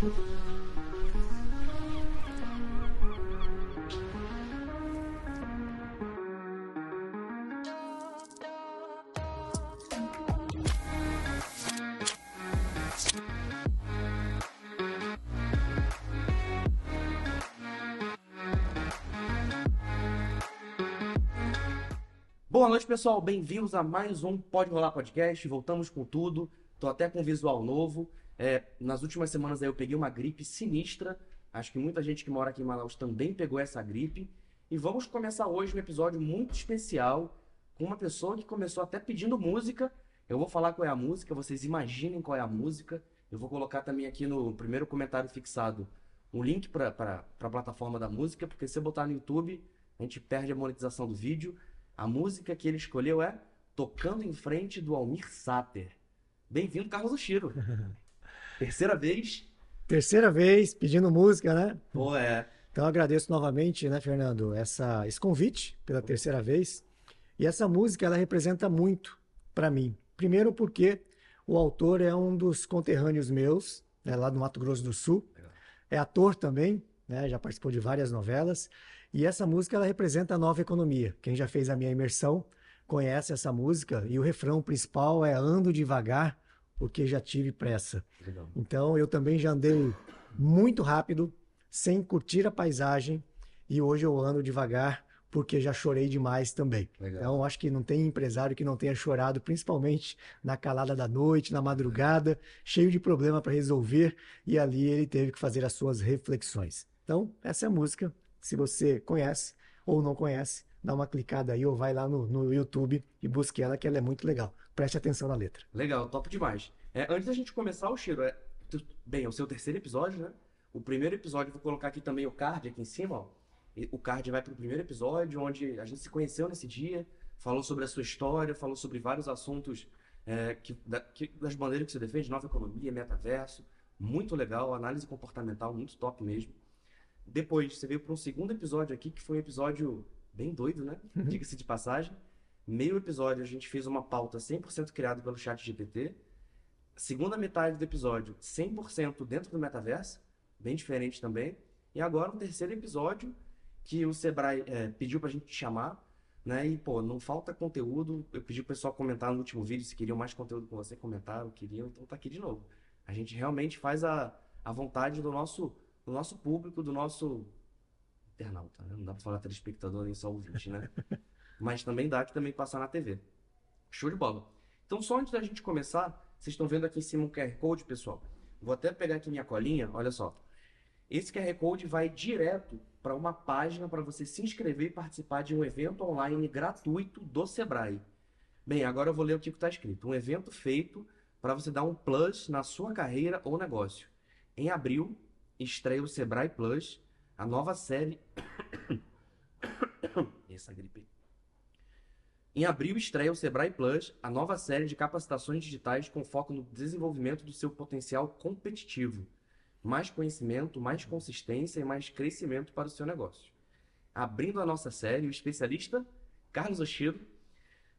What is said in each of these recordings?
Boa noite, pessoal. Bem-vindos a mais um Pode Rolar Podcast. Voltamos com tudo. Tô até com visual novo. É, nas últimas semanas aí eu peguei uma gripe sinistra. Acho que muita gente que mora aqui em Manaus também pegou essa gripe. E vamos começar hoje um episódio muito especial com uma pessoa que começou até pedindo música. Eu vou falar qual é a música, vocês imaginem qual é a música. Eu vou colocar também aqui no primeiro comentário fixado um link para a plataforma da música, porque se botar no YouTube, a gente perde a monetização do vídeo. A música que ele escolheu é Tocando em Frente do Almir Sater. Bem-vindo, Carlos Oshiro. Terceira vez. Terceira vez pedindo música, né? Pô, é. Então eu agradeço novamente, né, Fernando, essa, esse convite pela terceira vez. E essa música, ela representa muito para mim. Primeiro porque o autor é um dos conterrâneos meus, né, lá do Mato Grosso do Sul. É ator também, né, já participou de várias novelas. E essa música, ela representa a nova economia. Quem já fez a minha imersão conhece essa música. E o refrão principal é Ando devagar, porque já tive pressa. Legal. Então eu também já andei muito rápido, sem curtir a paisagem, e hoje eu ando devagar porque já chorei demais também. Legal. Então acho que não tem empresário que não tenha chorado, principalmente na calada da noite, na madrugada, cheio de problema para resolver, e ali ele teve que fazer as suas reflexões. Então essa é a música. Se você conhece ou não conhece, dá uma clicada aí ou vai lá no, no YouTube e busque ela, que ela é muito legal. Preste atenção na letra. Legal, top demais. É, antes da gente começar, o Chiro, é, bem, é o seu terceiro episódio, né? O primeiro episódio, vou colocar aqui também o card aqui em cima, ó. O card vai pro primeiro episódio, onde a gente se conheceu nesse dia, falou sobre a sua história, falou sobre vários assuntos é, que, da- que- das bandeiras que você defende, nova economia, metaverso. Muito legal, análise comportamental, muito top mesmo. Depois, você veio para um segundo episódio aqui, que foi um episódio bem doido, né? Diga-se de passagem. Meio episódio, a gente fez uma pauta 100% criada pelo chat GPT. Segunda metade do episódio, 100% dentro do metaverso, bem diferente também. E agora o terceiro episódio, que o Sebrae é, pediu pra gente te chamar, né? E, pô, não falta conteúdo. Eu pedi pro pessoal comentar no último vídeo se queriam mais conteúdo com você, comentaram, queriam, então tá aqui de novo. A gente realmente faz a, a vontade do nosso, do nosso público, do nosso internauta, né? Não dá pra falar telespectador nem só ouvinte, né? Mas também dá que também passar na TV. Show de bola. Então, só antes da gente começar, vocês estão vendo aqui em cima um QR Code, pessoal. Vou até pegar aqui minha colinha, olha só. Esse QR Code vai direto para uma página para você se inscrever e participar de um evento online gratuito do Sebrae. Bem, agora eu vou ler o que está escrito. Um evento feito para você dar um plus na sua carreira ou negócio. Em abril, estreia o Sebrae Plus, a nova série. Essa gripe. Em abril estreia o Sebrae Plus, a nova série de capacitações digitais com foco no desenvolvimento do seu potencial competitivo. Mais conhecimento, mais consistência e mais crescimento para o seu negócio. Abrindo a nossa série, o especialista Carlos Oshiro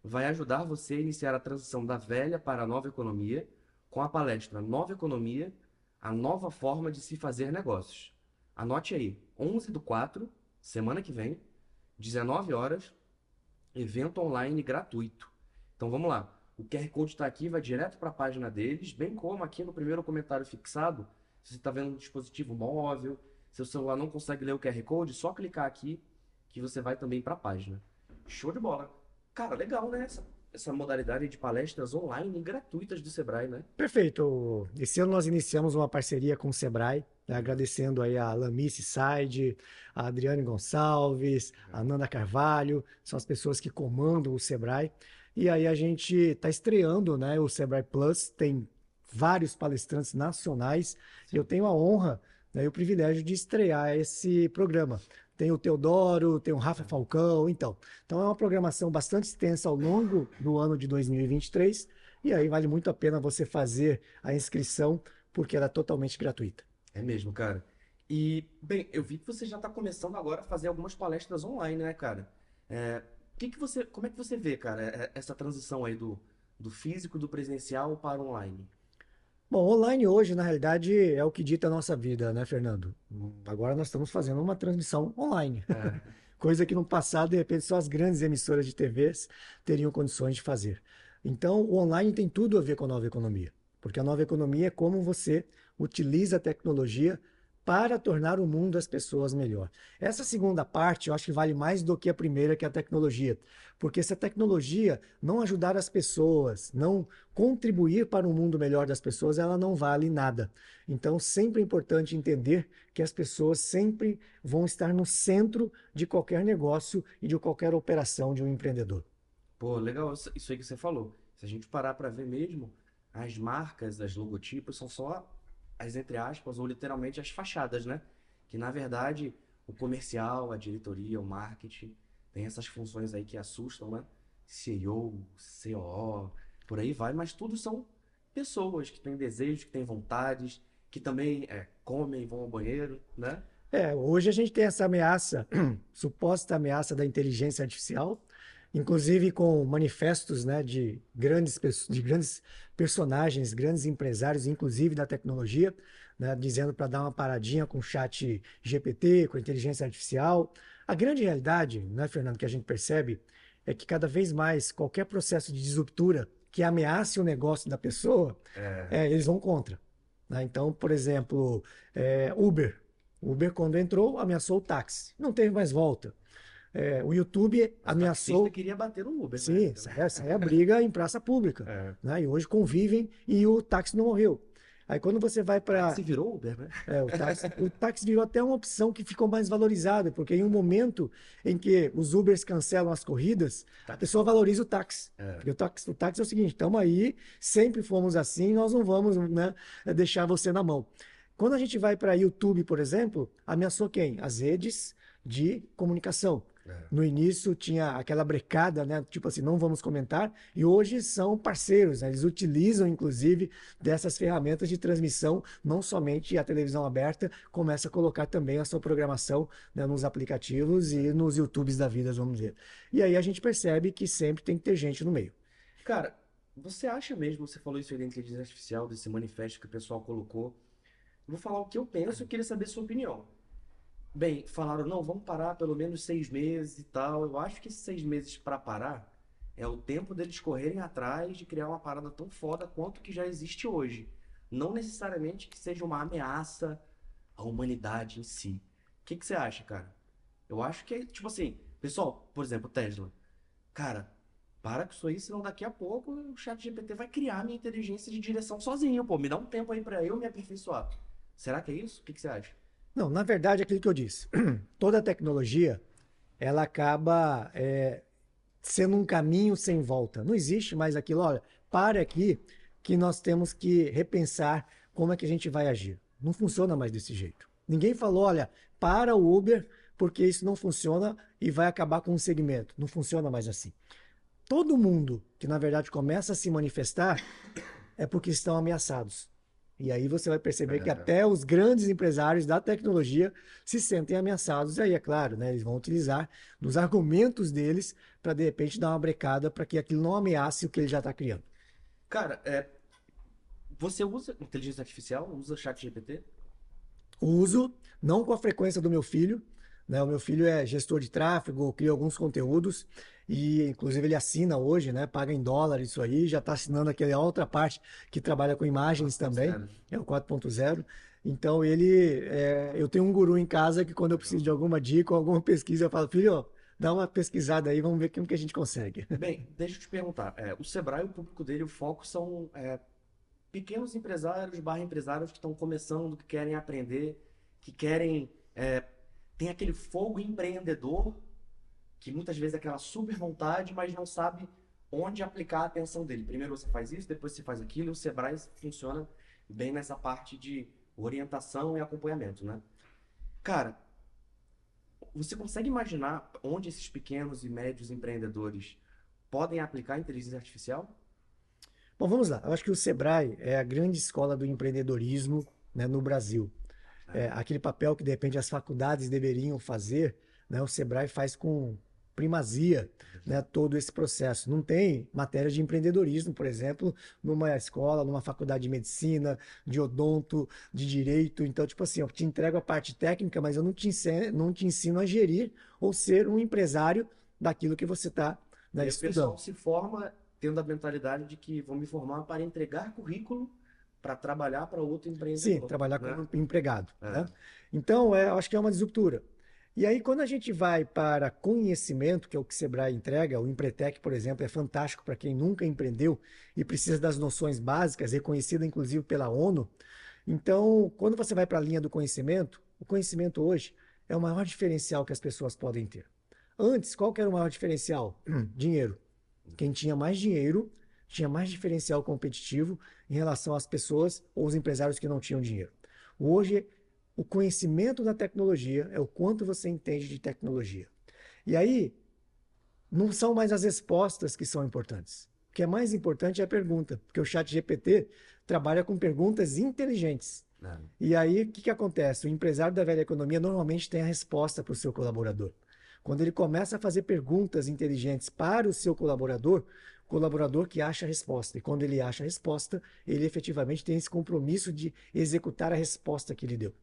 vai ajudar você a iniciar a transição da velha para a nova economia com a palestra Nova Economia, a nova forma de se fazer negócios. Anote aí, 11 do 4, semana que vem, 19 horas, evento online gratuito. Então vamos lá. O QR Code está aqui, vai direto para a página deles, bem como aqui no primeiro comentário fixado, se você está vendo um dispositivo móvel, seu celular não consegue ler o QR Code, só clicar aqui que você vai também para a página. Show de bola. Cara, legal, né? Essa, essa modalidade de palestras online gratuitas do Sebrae, né? Perfeito. Esse ano nós iniciamos uma parceria com o Sebrae, agradecendo aí a Lamice Said, a Adriane Gonçalves, a Nanda Carvalho, são as pessoas que comandam o Sebrae. E aí a gente está estreando, né, o Sebrae Plus, tem vários palestrantes nacionais, e eu tenho a honra né, e o privilégio de estrear esse programa. Tem o Teodoro, tem o Rafa Falcão, então. Então é uma programação bastante extensa ao longo do ano de 2023, e aí vale muito a pena você fazer a inscrição, porque ela é totalmente gratuita. É mesmo, cara. E, bem, eu vi que você já está começando agora a fazer algumas palestras online, né, cara? É, que que você, como é que você vê, cara, é- essa transição aí do, do físico, do presencial para o online? Bom, online hoje, na realidade, é o que dita a nossa vida, né, Fernando? Agora nós estamos fazendo uma transmissão online. É. Coisa que no passado, de repente, só as grandes emissoras de TVs teriam condições de fazer. Então, o online tem tudo a ver com a nova economia. Porque a nova economia é como você utiliza a tecnologia para tornar o mundo das pessoas melhor. Essa segunda parte eu acho que vale mais do que a primeira, que é a tecnologia. Porque se a tecnologia não ajudar as pessoas, não contribuir para um mundo melhor das pessoas, ela não vale nada. Então, sempre é importante entender que as pessoas sempre vão estar no centro de qualquer negócio e de qualquer operação de um empreendedor. Pô, legal isso aí que você falou. Se a gente parar para ver mesmo, as marcas, as logotipos são só as entre aspas ou literalmente as fachadas, né? Que na verdade o comercial, a diretoria, o marketing tem essas funções aí que assustam, né? CEO, COO, por aí vai, mas tudo são pessoas que têm desejos, que têm vontades, que também é, comem, vão ao banheiro, né? É, hoje a gente tem essa ameaça, suposta ameaça da inteligência artificial, inclusive com manifestos né, de, grandes, de grandes personagens, grandes empresários, inclusive da tecnologia, né, dizendo para dar uma paradinha com o chat GPT, com a inteligência artificial. A grande realidade, né, Fernando, que a gente percebe é que cada vez mais qualquer processo de disruptura que ameace o negócio da pessoa, É, é, eles vão contra. né? Então, por exemplo, é, Uber. Uber, quando entrou, ameaçou o táxi. Não teve mais volta. É, o YouTube o ameaçou. taxista queria bater no Uber, Sim, né? essa é, essa é a briga em praça pública. É. né? E hoje convivem e o táxi não morreu. Aí quando você vai para. Se virou Uber, né? É, o táxi, o táxi virou até uma opção que ficou mais valorizada, porque em um momento em que os Ubers cancelam as corridas, a pessoa valoriza o táxi. É. Porque o táxi, o táxi é o seguinte: estamos aí, sempre fomos assim, nós não vamos né, deixar você na mão. Quando a gente vai para YouTube, por exemplo, ameaçou quem? As redes de comunicação. É. No início tinha aquela brecada, né? Tipo assim, não vamos comentar, e hoje são parceiros, né? Eles utilizam, inclusive, dessas ferramentas de transmissão, não somente a televisão aberta, começa a colocar também a sua programação, né, nos aplicativos e nos YouTubes da vida, vamos dizer. E aí a gente percebe que sempre tem que ter gente no meio. Cara, você acha mesmo, você falou isso aí da inteligência artificial, desse manifesto que o pessoal colocou. Eu vou falar o que eu penso e queria saber a sua opinião. Bem, falaram, não, vamos parar pelo menos seis meses e tal. Eu acho que esses seis meses para parar é o tempo deles correrem atrás de criar uma parada tão foda quanto que já existe hoje. Não necessariamente que seja uma ameaça à humanidade em si. O que que você acha, cara? Eu acho que é, tipo assim, pessoal, por exemplo, Tesla. Cara, para com isso aí, senão daqui a pouco o chat GPT vai criar minha inteligência de direção sozinho, pô. Me dá um tempo aí pra eu me aperfeiçoar. Será que é isso? O que que você acha? Não, na verdade, é aquilo que eu disse. Toda tecnologia, ela acaba é, sendo um caminho sem volta. Não existe mais aquilo, olha, pare aqui que nós temos que repensar como é que a gente vai agir. Não funciona mais desse jeito. Ninguém falou, olha, para o Uber porque isso não funciona e vai acabar com o segmento. Não funciona mais assim. Todo mundo que, na verdade, começa a se manifestar é porque estão ameaçados. E aí você vai perceber que É. até os grandes empresários da tecnologia se sentem ameaçados. E aí, é claro, né, eles vão utilizar dos argumentos deles para, de repente, dar uma brecada para que aquilo não ameace o que ele já está criando. Cara, é. Você usa inteligência artificial? Usa chat GPT? Uso, não com a frequência do meu filho. Né? O meu filho é gestor de tráfego, cria alguns conteúdos e, inclusive, ele assina hoje, né? Paga em dólar isso aí, já está assinando aquela outra parte que trabalha com imagens também, é o 4.0. Então, ele, é, eu tenho um guru em casa que, quando eu preciso de alguma dica ou alguma pesquisa, eu falo, filho, dá uma pesquisada aí, vamos ver como que a gente consegue. Bem, deixa eu te perguntar. É, o Sebrae, o público dele, o foco são é, pequenos empresários, barra empresários que estão começando, que querem aprender, que querem. É, tem aquele fogo empreendedor, que muitas vezes é aquela super vontade, mas não sabe onde aplicar a atenção dele. Primeiro você faz isso, depois você faz aquilo, e o Sebrae funciona bem nessa parte de orientação e acompanhamento, né? Cara, você consegue imaginar onde esses pequenos e médios empreendedores podem aplicar a inteligência artificial? Bom, vamos lá. Eu acho que o Sebrae é a grande escola do empreendedorismo, né, no Brasil. É, aquele papel que, de repente, as faculdades deveriam fazer, né, o Sebrae faz com primazia né, todo esse processo. Não tem matéria de empreendedorismo, por exemplo, numa escola, numa faculdade de medicina, de odonto, de direito. Então, tipo assim, eu te entrego a parte técnica, mas eu não te ensino, não te ensino a gerir ou ser um empresário daquilo que você está né, estudando. O pessoal se forma tendo a mentalidade de que vou me formar para entregar currículo para trabalhar para outro empreendedor. Sim, trabalhar né? como empregado. É. Né? Então, é, acho que é uma disruptura. E aí, quando a gente vai para conhecimento, que é o que o Sebrae entrega, o Empretec, por exemplo, é fantástico para quem nunca empreendeu e precisa das noções básicas, reconhecida inclusive pela ONU. Então, quando você vai para a linha do conhecimento, o conhecimento hoje é o maior diferencial que as pessoas podem ter. Antes, qual que era o maior diferencial? dinheiro. Quem tinha mais dinheiro tinha mais diferencial competitivo em relação às pessoas ou os empresários que não tinham dinheiro. Hoje, o conhecimento da tecnologia é o quanto você entende de tecnologia. E aí, não são mais as respostas que são importantes. O que é mais importante é a pergunta, porque o chat GPT trabalha com perguntas inteligentes. Não. E aí, o que, que acontece? O empresário da velha economia normalmente tem a resposta para o seu colaborador. Quando ele começa a fazer perguntas inteligentes para o seu colaborador, colaborador que acha a resposta. E quando ele acha a resposta, ele efetivamente tem esse compromisso de executar a resposta que ele deu.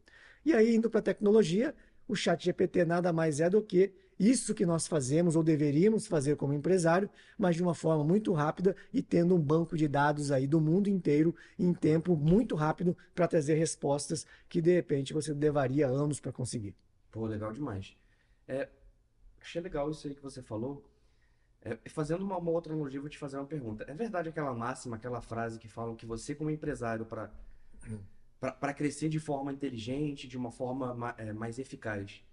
E aí, indo para a tecnologia, o chat GPT nada mais é do que isso que nós fazemos ou deveríamos fazer como empresário, mas de uma forma muito rápida e tendo um banco de dados aí do mundo inteiro em tempo muito rápido para trazer respostas que de repente você levaria anos para conseguir. Pô, legal demais. É, achei legal isso aí que você falou. É, fazendo uma, uma outra analogia, vou te fazer uma pergunta. É verdade aquela máxima, aquela frase que falam que você, como empresário, para para crescer de forma inteligente, de uma forma é, mais eficaz.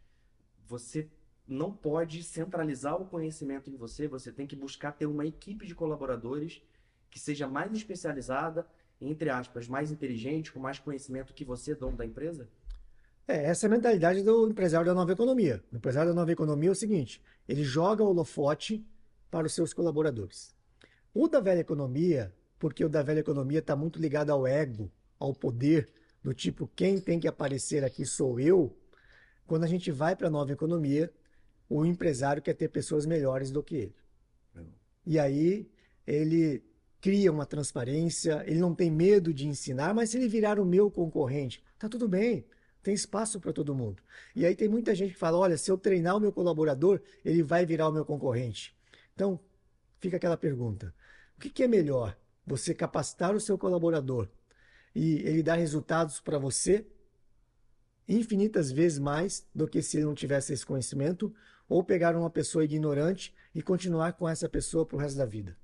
Você não pode centralizar o conhecimento em você, você tem que buscar ter uma equipe de colaboradores que seja mais especializada, entre aspas, mais inteligente, com mais conhecimento que você, dono da empresa? É, essa é a mentalidade do empresário da nova economia. O empresário da nova economia é o seguinte: ele joga o holofote para os seus colaboradores. O da velha economia, porque o da velha economia está muito ligado ao ego, ao poder, do tipo quem tem que aparecer aqui sou eu, quando a gente vai para a nova economia, o empresário quer ter pessoas melhores do que ele. E aí ele cria uma transparência, ele não tem medo de ensinar, mas se ele virar o meu concorrente, tá tudo bem, tem espaço para todo mundo. E aí tem muita gente que fala: olha, se eu treinar o meu colaborador, ele vai virar o meu concorrente. Então, fica aquela pergunta: o que, é melhor? Você capacitar o seu colaborador e ele dá resultados para você infinitas vezes mais do que se ele não tivesse esse conhecimento, ou pegar uma pessoa ignorante e continuar com essa pessoa para o resto da vida.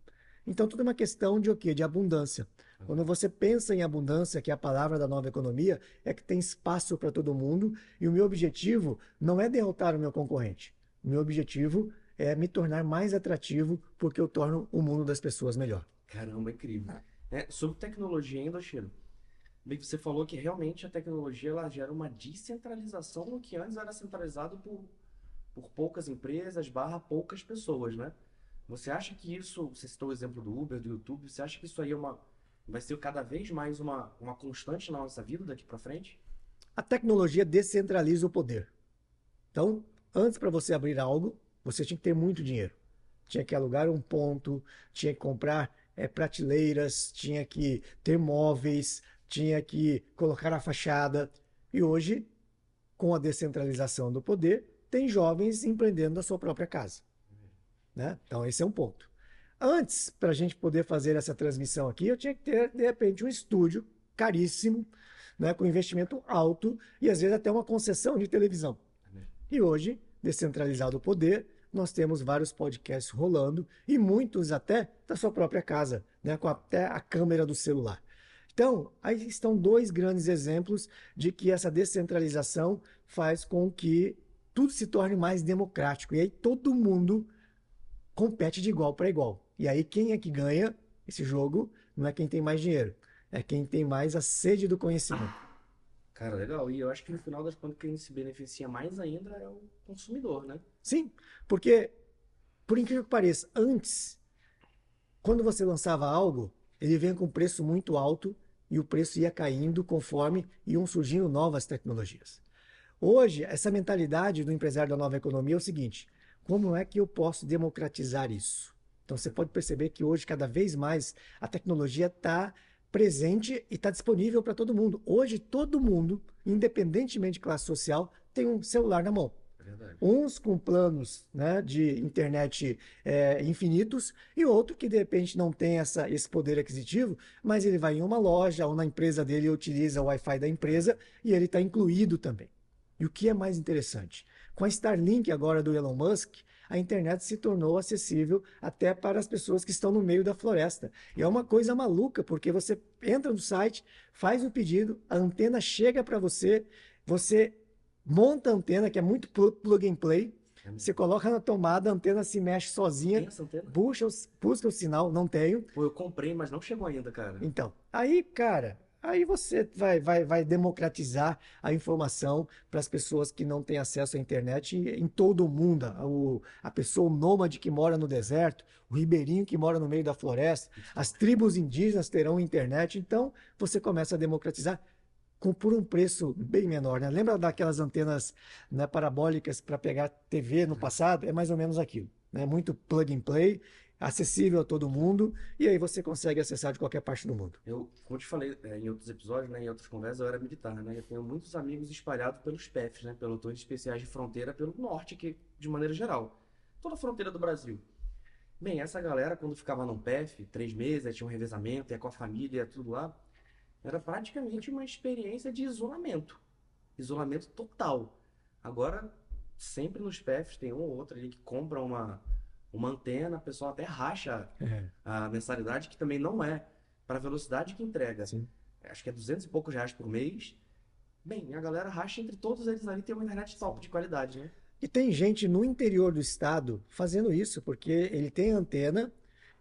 Então, tudo é uma questão de o quê? De abundância. Quando você pensa em abundância, que é a palavra da nova economia, é que tem espaço para todo mundo e o meu objetivo não é derrotar o meu concorrente. O meu objetivo é me tornar mais atrativo porque eu torno o mundo das pessoas melhor. Caramba, incrível. É, sobre tecnologia ainda, Chiro, Bem, você falou que realmente a tecnologia ela gera uma descentralização no que antes era centralizado por, por poucas empresas barra poucas pessoas, né? Você acha que isso, você citou o exemplo do Uber, do YouTube, você acha que isso aí é uma, vai ser cada vez mais uma, uma constante na nossa vida daqui para frente? A tecnologia descentraliza o poder. Então, antes para você abrir algo, você tinha que ter muito dinheiro. Tinha que alugar um ponto, tinha que comprar é, prateleiras, tinha que ter móveis, tinha que colocar a fachada. E hoje, com a descentralização do poder, tem jovens empreendendo na sua própria casa. Né? Então, esse é um ponto. Antes, para a gente poder fazer essa transmissão aqui, eu tinha que ter, de repente, um estúdio caríssimo, né, com investimento alto e às vezes até uma concessão de televisão. E hoje, descentralizado o poder, nós temos vários podcasts rolando e muitos até da sua própria casa, né, com até a câmera do celular. Então, aí estão dois grandes exemplos de que essa descentralização faz com que tudo se torne mais democrático. E aí todo mundo compete de igual para igual. E aí quem é que ganha esse jogo não é quem tem mais dinheiro, é quem tem mais a sede do conhecimento. Cara, legal. E eu acho que no final das contas quem se beneficia mais ainda é o consumidor, né? Sim, porque, por incrível que pareça, antes, quando você lançava algo, ele vem com preço muito alto e o preço ia caindo conforme iam surgindo novas tecnologias. Hoje, essa mentalidade do empresário da nova economia é o seguinte: Como é que eu posso democratizar isso? Então você pode perceber que hoje, cada vez mais, a tecnologia está presente e está disponível para todo mundo. Hoje, todo mundo, independentemente de classe social, tem um celular na mão. Verdade. Uns com planos né, de internet é, infinitos e outro que de repente não tem essa, esse poder aquisitivo, mas ele vai em uma loja ou na empresa dele e utiliza o Wi-Fi da empresa e ele está incluído também. E o que é mais interessante? Com a Starlink agora do Elon Musk, a internet se tornou acessível até para as pessoas que estão no meio da floresta. E é uma coisa maluca, porque você entra no site, faz o pedido, a antena chega para você, você monta a antena, que é muito plug and play. Você coloca na tomada, a antena se mexe sozinha. Busca o sinal, não tenho. Pô, eu comprei, mas não chegou ainda, cara. Então, aí, cara, aí você vai, vai, vai democratizar a informação para as pessoas que não têm acesso à internet em todo o mundo. O, a pessoa nômade que mora no deserto, o ribeirinho que mora no meio da floresta, as tribos indígenas terão internet. Então, você começa a democratizar com, por um preço bem menor. Né? Lembra daquelas antenas né, parabólicas para pegar TV no passado? É mais ou menos aquilo. Né? Muito plug and play, acessível a todo mundo, e aí você consegue acessar de qualquer parte do mundo. Eu, como te falei é, em outros episódios, né, em outras conversas, eu era militar, né? Eu tenho muitos amigos espalhados pelos PEFs, né? Pelotões Especiais de Fronteira, pelo norte, que, de maneira geral. Toda a fronteira do Brasil. Bem, essa galera, quando ficava num PEF, três meses, tinha um revezamento, ia com a família, tudo lá, era praticamente uma experiência de isolamento. Isolamento total. Agora, sempre nos PFs tem um ou outro ali que compra uma, uma antena, o pessoal até racha É. a mensalidade, que também não é para a velocidade que entrega. Sim. Acho que é 200 e poucos reais por mês. Bem, a galera racha entre todos eles ali, tem uma internet top de qualidade, né? E tem gente no interior do estado fazendo isso, porque ele tem antena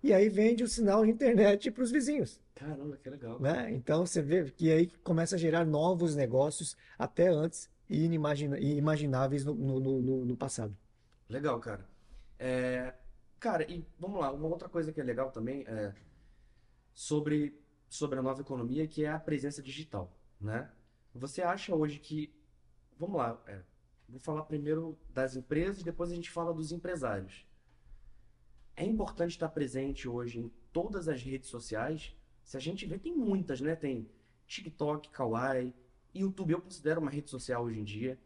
e aí vende o sinal de internet para os vizinhos. Caramba, que legal. Né? Então você vê que aí começa a gerar novos negócios até antes e inimagina- e imagináveis no, no- no- no passado. Legal, cara. É, cara, e vamos lá, uma outra coisa que é legal também é sobre, sobre a nova economia, que é a presença digital, né? Você acha hoje que, vamos lá, é, vou falar primeiro das empresas, depois a gente fala dos empresários. É importante estar presente hoje em todas as redes sociais. Se a gente vê, tem muitas, né? Tem TikTok, Kawaii, YouTube eu considero uma rede social hoje em dia.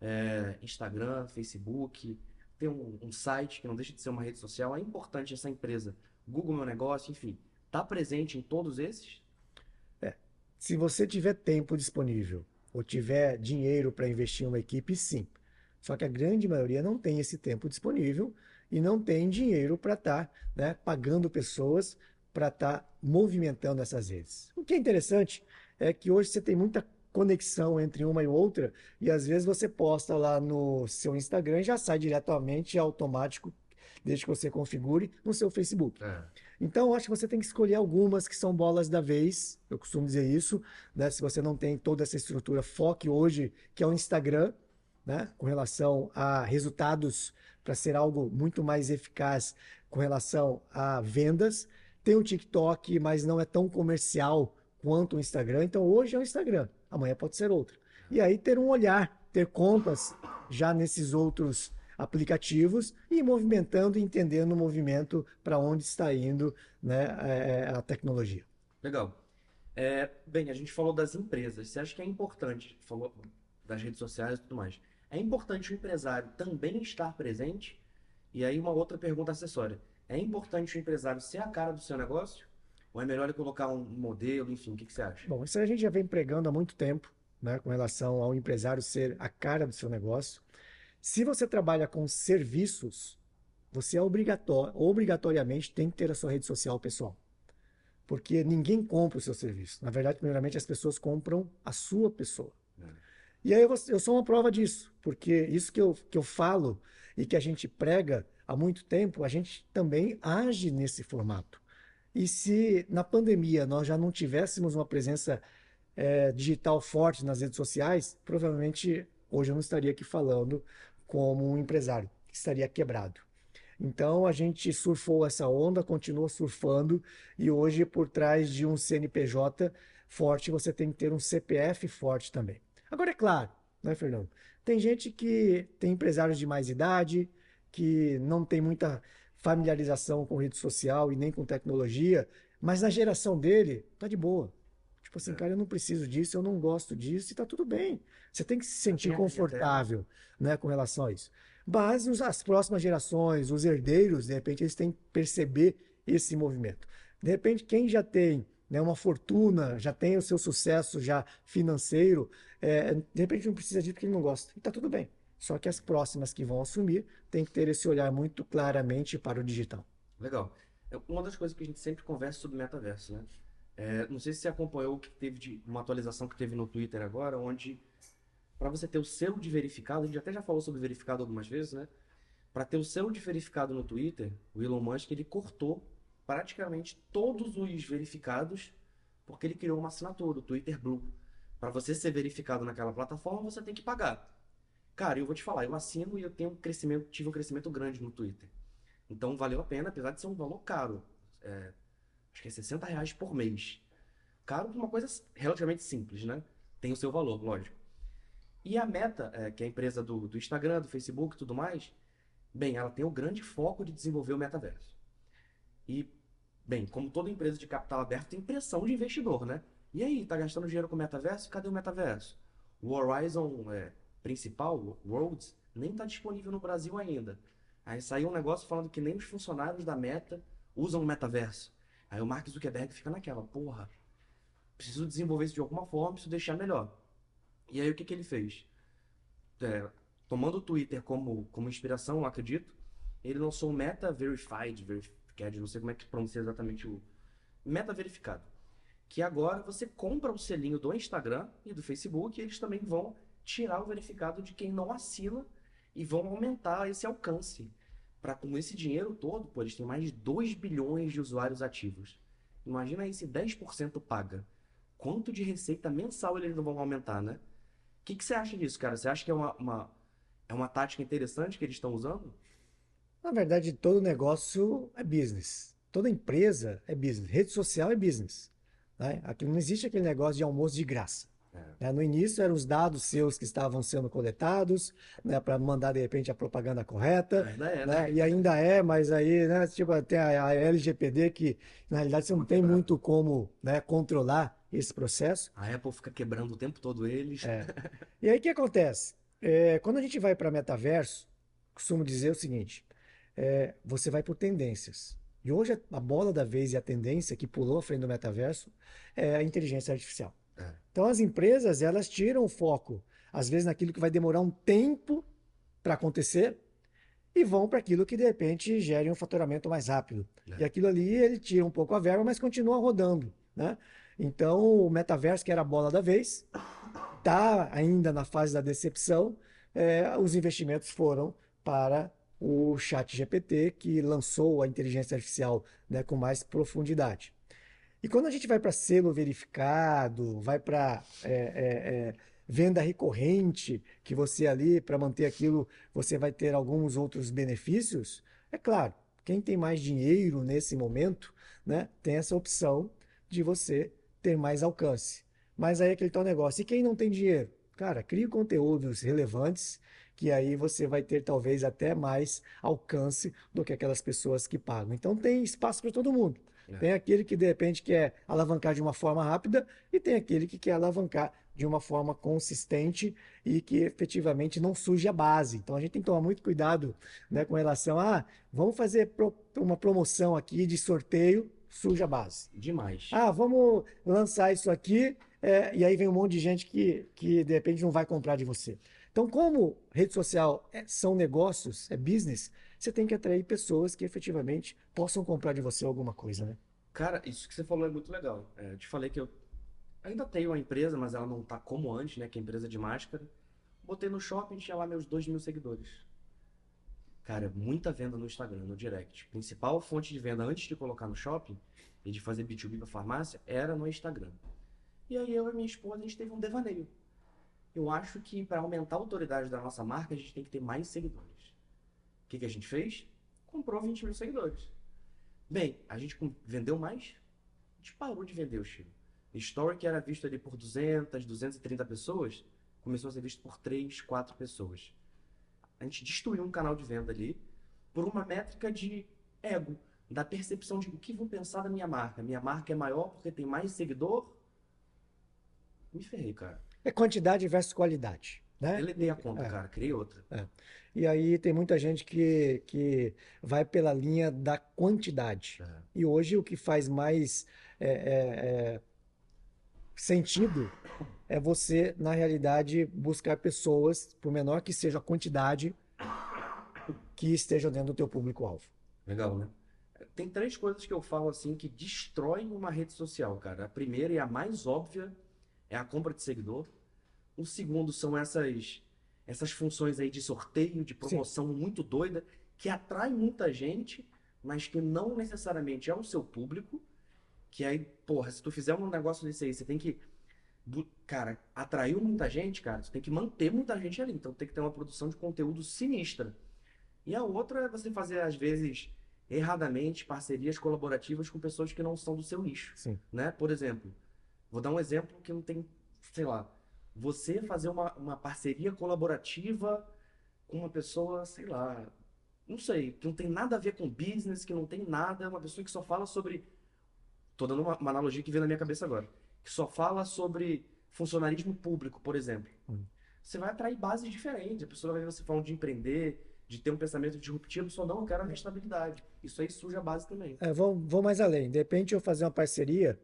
É, Instagram, Facebook, tem um, um site que não deixa de ser uma rede social. É importante essa empresa, Google Meu Negócio, enfim, tá presente em todos esses? Se você tiver tempo disponível ou tiver dinheiro para investir em uma equipe, sim. Só que a grande maioria não tem esse tempo disponível e não tem dinheiro para estar né, pagando pessoas para estar movimentando essas redes. O que é interessante é que hoje você tem muita conexão entre uma e outra e às vezes você posta lá no seu Instagram e já sai diretamente automático, desde que você configure, no seu Facebook. Então, eu acho que você tem que escolher algumas que são bolas da vez. Eu costumo dizer isso, né? Se você não tem toda essa estrutura, foque hoje, que é o Instagram, né? Com relação a resultados, para ser algo muito mais eficaz com relação a vendas. Tem o TikTok, mas não é tão comercial quanto o Instagram. Então, hoje é o Instagram, amanhã pode ser outro. E aí, ter um olhar, ter contas já nesses outros aplicativos e movimentando e entendendo o movimento para onde está indo né, é, a tecnologia. Legal. É, bem, a gente falou das empresas. Você acha que é importante, falou das redes sociais e tudo mais, é importante o empresário também estar presente? E aí uma outra pergunta acessória. É importante o empresário ser a cara do seu negócio? Ou é melhor ele colocar um modelo, enfim, o que que você acha? Bom, isso a gente já vem pregando há muito tempo, né, com relação ao empresário ser a cara do seu negócio. Se você trabalha com serviços, você é obrigatório, obrigatoriamente tem que ter a sua rede social pessoal. Porque ninguém compra o seu serviço. Na verdade, primeiramente, as pessoas compram a sua pessoa. E aí eu, vou- eu sou uma prova disso, porque isso que eu, que eu falo e que a gente prega há muito tempo, a gente também age nesse formato. E se na pandemia nós já não tivéssemos uma presença eh, digital forte nas redes sociais, provavelmente hoje eu não estaria aqui falando como um empresário, estaria quebrado. Então a gente surfou essa onda, continua surfando, e hoje por trás de um CNPJ forte você tem que ter um CPF forte também. Agora é claro, né, Fernando? Tem gente que tem empresários de mais idade, que não tem muita familiarização com rede social e nem com tecnologia, mas na geração dele tá de boa. Tipo assim, É. cara, eu não preciso disso, eu não gosto disso e tá tudo bem. Você tem que se sentir confortável, né, com relação a isso. Mas as próximas gerações, os herdeiros, de repente, eles têm que perceber esse movimento. De repente, quem já tem né, uma fortuna, já tem o seu sucesso já financeiro, é, de repente não precisa disso porque ele não gosta. E tá tudo bem. Só que as próximas que vão assumir têm que ter esse olhar muito claramente para o digital. Legal. É Uma das coisas que a gente sempre conversa sobre metaverso, né? É, não sei se você acompanhou o que teve de uma atualização que teve no Twitter agora, onde para você ter o selo de verificado, a gente até já falou sobre verificado algumas vezes, né? Para ter o selo de verificado no Twitter, o Elon Musk ele cortou praticamente todos os verificados porque ele criou uma assinatura, o Twitter Blue. Para você ser verificado naquela plataforma, você tem que pagar. Cara, eu vou te falar, eu assino e eu tenho um crescimento, tive um crescimento grande no Twitter. Então valeu a pena, apesar de ser um valor caro. É, acho que é 60 reais por mês. Caro uma coisa relativamente simples, né? Tem o seu valor, lógico. E a Meta, é, que é a empresa do, do Instagram, do Facebook e tudo mais, bem, ela tem o grande foco de desenvolver o metaverso. E, bem, como toda empresa de capital aberto, tem pressão de investidor, né? E aí, tá gastando dinheiro com o metaverso? Cadê o metaverso? O Horizon é, principal, Worlds, nem tá disponível no Brasil ainda. Aí saiu um negócio falando que nem os funcionários da Meta usam o metaverso. Aí o Mark Zuckerberg fica naquela, porra, preciso desenvolver isso de alguma forma, preciso deixar melhor. E aí o que que ele fez? É, tomando o Twitter como, como inspiração, eu acredito, ele lançou o Meta Verified, Verified, não sei como é que pronuncia exatamente o Meta Verificado. Que agora você compra o selinho do Instagram e do Facebook e eles também vão tirar o verificado de quem não assina e vão aumentar esse alcance. Para com esse dinheiro todo, pô, eles têm mais de 2 bilhões de usuários ativos. Imagina aí se 10% paga. Quanto de receita mensal eles não vão aumentar, né? O que, que você acha disso, cara? Você acha que é uma, uma- é uma tática interessante que eles estão usando? Na verdade, todo negócio é business. Toda empresa é business. Rede social é business. Né? Aqui não existe aquele negócio de almoço de graça. Né? No início eram os dados seus que estavam sendo coletados, né, para mandar de repente a propaganda correta, Ainda é, né? né? E ainda é, mas aí, né, tipo, tem a, a LGPD que na realidade você não tem muito como, né, controlar esse processo. A Apple fica quebrando o tempo todo eles. É. E aí o que acontece? É, quando a gente vai para metaverso, costumo dizer o seguinte: é, você vai por tendências. E hoje a bola da vez e a tendência que pulou à frente do metaverso é a inteligência artificial. É. Então as empresas elas tiram o foco, às vezes naquilo que vai demorar um tempo para acontecer e vão para aquilo que de repente gere um faturamento mais rápido. É. E aquilo ali ele tira um pouco a verba, mas continua rodando, né? Então o metaverso que era a bola da vez está ainda na fase da decepção. É, os investimentos foram para o Chat GPT, que lançou a inteligência artificial né, com mais profundidade. E quando a gente vai para selo verificado, vai para é, é, é, venda recorrente, que você ali, para manter aquilo, você vai ter alguns outros benefícios, é claro, quem tem mais dinheiro nesse momento, né, tem essa opção de você ter mais alcance. Mas aí é aquele tal negócio. E quem não tem dinheiro? Cara, crie conteúdos relevantes, que aí você vai ter talvez até mais alcance do que aquelas pessoas que pagam. Então tem espaço para todo mundo. É. Tem aquele que de repente quer alavancar de uma forma rápida e tem aquele que quer alavancar de uma forma consistente e que efetivamente não suje a base. Então a gente tem que tomar muito cuidado, né, com relação a, vamos fazer pro- uma promoção aqui de sorteio, suja a base. Demais. Ah, vamos lançar isso aqui, é, e aí vem um monte de gente que, que de repente não vai comprar de você. Então, como rede social é- são negócios, é business, você tem que atrair pessoas que efetivamente possam comprar de você alguma coisa, né? Cara, isso que você falou é muito legal. É, eu te falei que eu ainda tenho uma empresa, mas ela não tá como antes, né? Que é a empresa de máscara. Botei no shopping, tinha lá meus 2 mil seguidores. Cara, muita venda no Instagram, no direct. Principal fonte de venda antes de colocar no shopping e de fazer B2B pra farmácia era no Instagram. E aí eu e minha esposa, a gente teve um devaneio. Eu acho que para aumentar a autoridade da nossa marca, a gente tem que ter mais seguidores. Que que a gente fez? Comprou 20 mil seguidores. Bem, a gente vendeu mais? A gente parou de vender o estilo. Story que era visto ali por 200, 230 pessoas, começou a ser visto por 3, 4 pessoas. A gente destruiu um canal de venda ali, por uma métrica de ego, da percepção de o que vão pensar da minha marca. Minha marca é maior porque tem mais seguidor? Me ferrei, cara. É quantidade versus qualidade. Né? Deletei a conta, É. cara. Criei outra. E aí tem muita gente que, que vai pela linha da quantidade. É. E hoje o que faz mais é, é, é, sentido é você, na realidade, buscar pessoas, por menor que seja a quantidade, que estejam dentro do teu público-alvo. Legal, né? Tem três coisas que eu falo assim que destroem uma rede social, cara. A primeira e a mais óbvia é a compra de seguidor. O segundo são essas essas funções aí de sorteio, de promoção muito doida, que atrai muita gente, mas que não necessariamente é o seu público. Que aí, porra, se tu fizer um negócio desse aí, você tem que. Cara, atraiu muita gente, cara, você tem que manter muita gente ali. Então tem que ter uma produção de conteúdo sinistra. E a outra é você fazer, às vezes, erradamente, parcerias colaborativas com pessoas que não são do seu nicho, Sim. né? Por exemplo, vou dar um exemplo que não tem, sei lá, você fazer uma, uma parceria colaborativa com uma pessoa, sei lá, não sei, que não tem nada a ver com business, que não tem nada, uma pessoa que só fala sobre. Tô dando uma, uma analogia que veio na minha cabeça agora. Que só fala sobre funcionarismo público, por exemplo. Hum. Você vai atrair bases diferentes. A pessoa vai ver você falando de empreender, de ter um pensamento disruptivo, só não, eu quero a minha estabilidade. Isso aí suja a base também. É, vou, vou mais além. De repente eu fazer uma parceria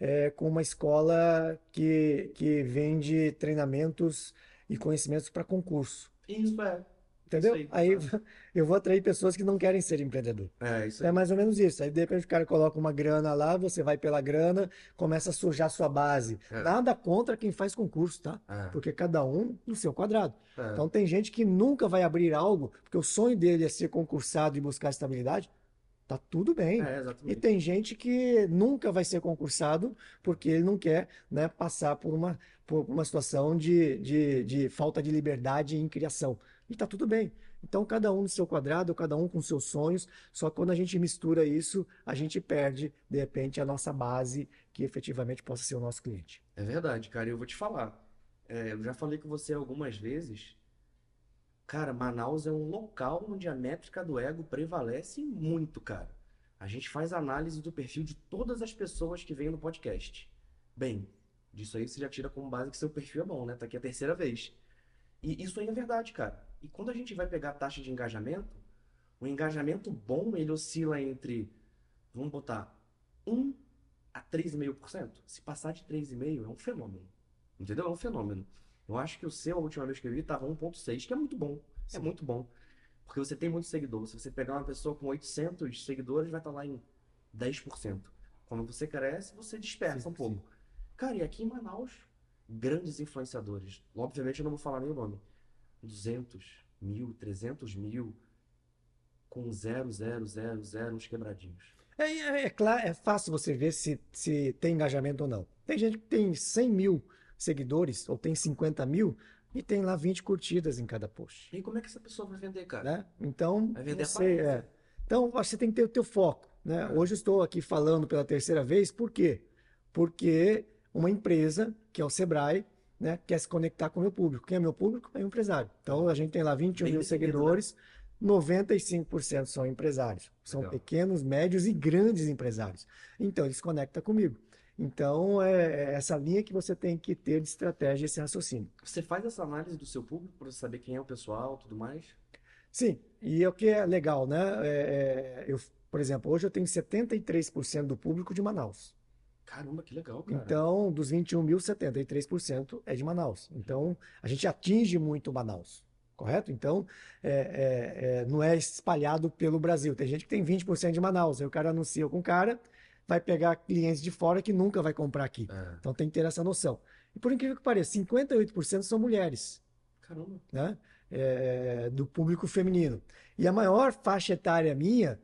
é, com uma escola que, que vende treinamentos e conhecimentos para concurso. Isso é. Entendeu? Isso Aí aí. eu vou atrair pessoas que não querem ser empreendedor. É, isso É aí. mais ou menos isso. Aí de repente o cara coloca uma grana lá, você vai pela grana, começa a sujar sua base. É. Nada contra quem faz concurso, tá? É, Porque cada um no seu quadrado. é. Então tem gente que nunca vai abrir algo, porque o sonho dele é ser concursado e buscar estabilidade. Tá tudo bem. É, E tem gente que nunca vai ser concursado porque ele não quer, né, passar por uma, por uma situação de, de, de falta de liberdade em criação. E tá tudo bem. Então, cada um no seu quadrado, cada um com seus sonhos. Só que quando a gente mistura isso, a gente perde, de repente, a nossa base que efetivamente possa ser o nosso cliente. É verdade, cara. E eu vou te falar. É, eu já falei com você algumas vezes. Cara, Manaus é um local onde a métrica do ego prevalece muito, cara. A gente faz análise do perfil de todas as pessoas que vêm no podcast. Bem, disso aí você já tira como base que seu perfil é bom, né? Tá aqui a terceira vez. E isso aí é verdade, cara. E quando a gente vai pegar a taxa de engajamento, o engajamento bom, ele oscila entre, vamos botar, 1 a 3,5%. Se passar de 3,5% é um fenômeno. Entendeu? É um fenômeno. Eu acho que o seu, a última vez que eu vi, estava 1,6%, que é muito bom. É Sim. muito muito bom. Porque você tem muito seguidor. Se você pegar uma pessoa com 800 seguidores, vai estar lá em 10%. Quando você cresce, você dispersa Sim, um pouco. Cara, e aqui em Manaus, grandes influenciadores. Obviamente eu não vou falar nem o nome. 200 mil, 300 mil, com 0, 0, 0, 0, uns quebradinhos. É, é, é claro, é fácil você ver se, se tem engajamento ou não. Tem gente que tem 100 mil seguidores ou tem 50 mil e tem lá 20 curtidas em cada post, E como é que essa pessoa vai vender, cara? né? Então, Vai vender você, é. Então, acho que você tem que ter o teu foco, né? É. Hoje eu estou aqui falando pela terceira vez, por quê? Porque uma empresa, que é o Sebrae, né, quer se conectar com o meu público. Quem é meu público? É o empresário. Então, a gente tem lá 21 Bem mil né? seguidores, 95% são empresários. São Legal. pequenos, médios e grandes empresários. Então, ele se conecta comigo. Então, é é essa linha que você tem que ter de estratégia, esse raciocínio. Você faz essa análise do seu público para saber quem é o pessoal, tudo mais? Sim, e o que é legal, né? É, é, eu, por exemplo, hoje eu tenho 73% do público de Manaus. Caramba, que legal, cara. Então, dos 21 mil, 73% é de Manaus. Então, a gente atinge muito Manaus, correto? Então, é, é, é, não é espalhado pelo Brasil. Tem gente que tem 20% de Manaus. Aí o cara anuncia com o cara, vai pegar clientes de fora que nunca vai comprar aqui. É, Então, tem que ter essa noção. E por incrível que pareça, 58% são mulheres. caramba. né? É, do público feminino. E a maior faixa etária minha,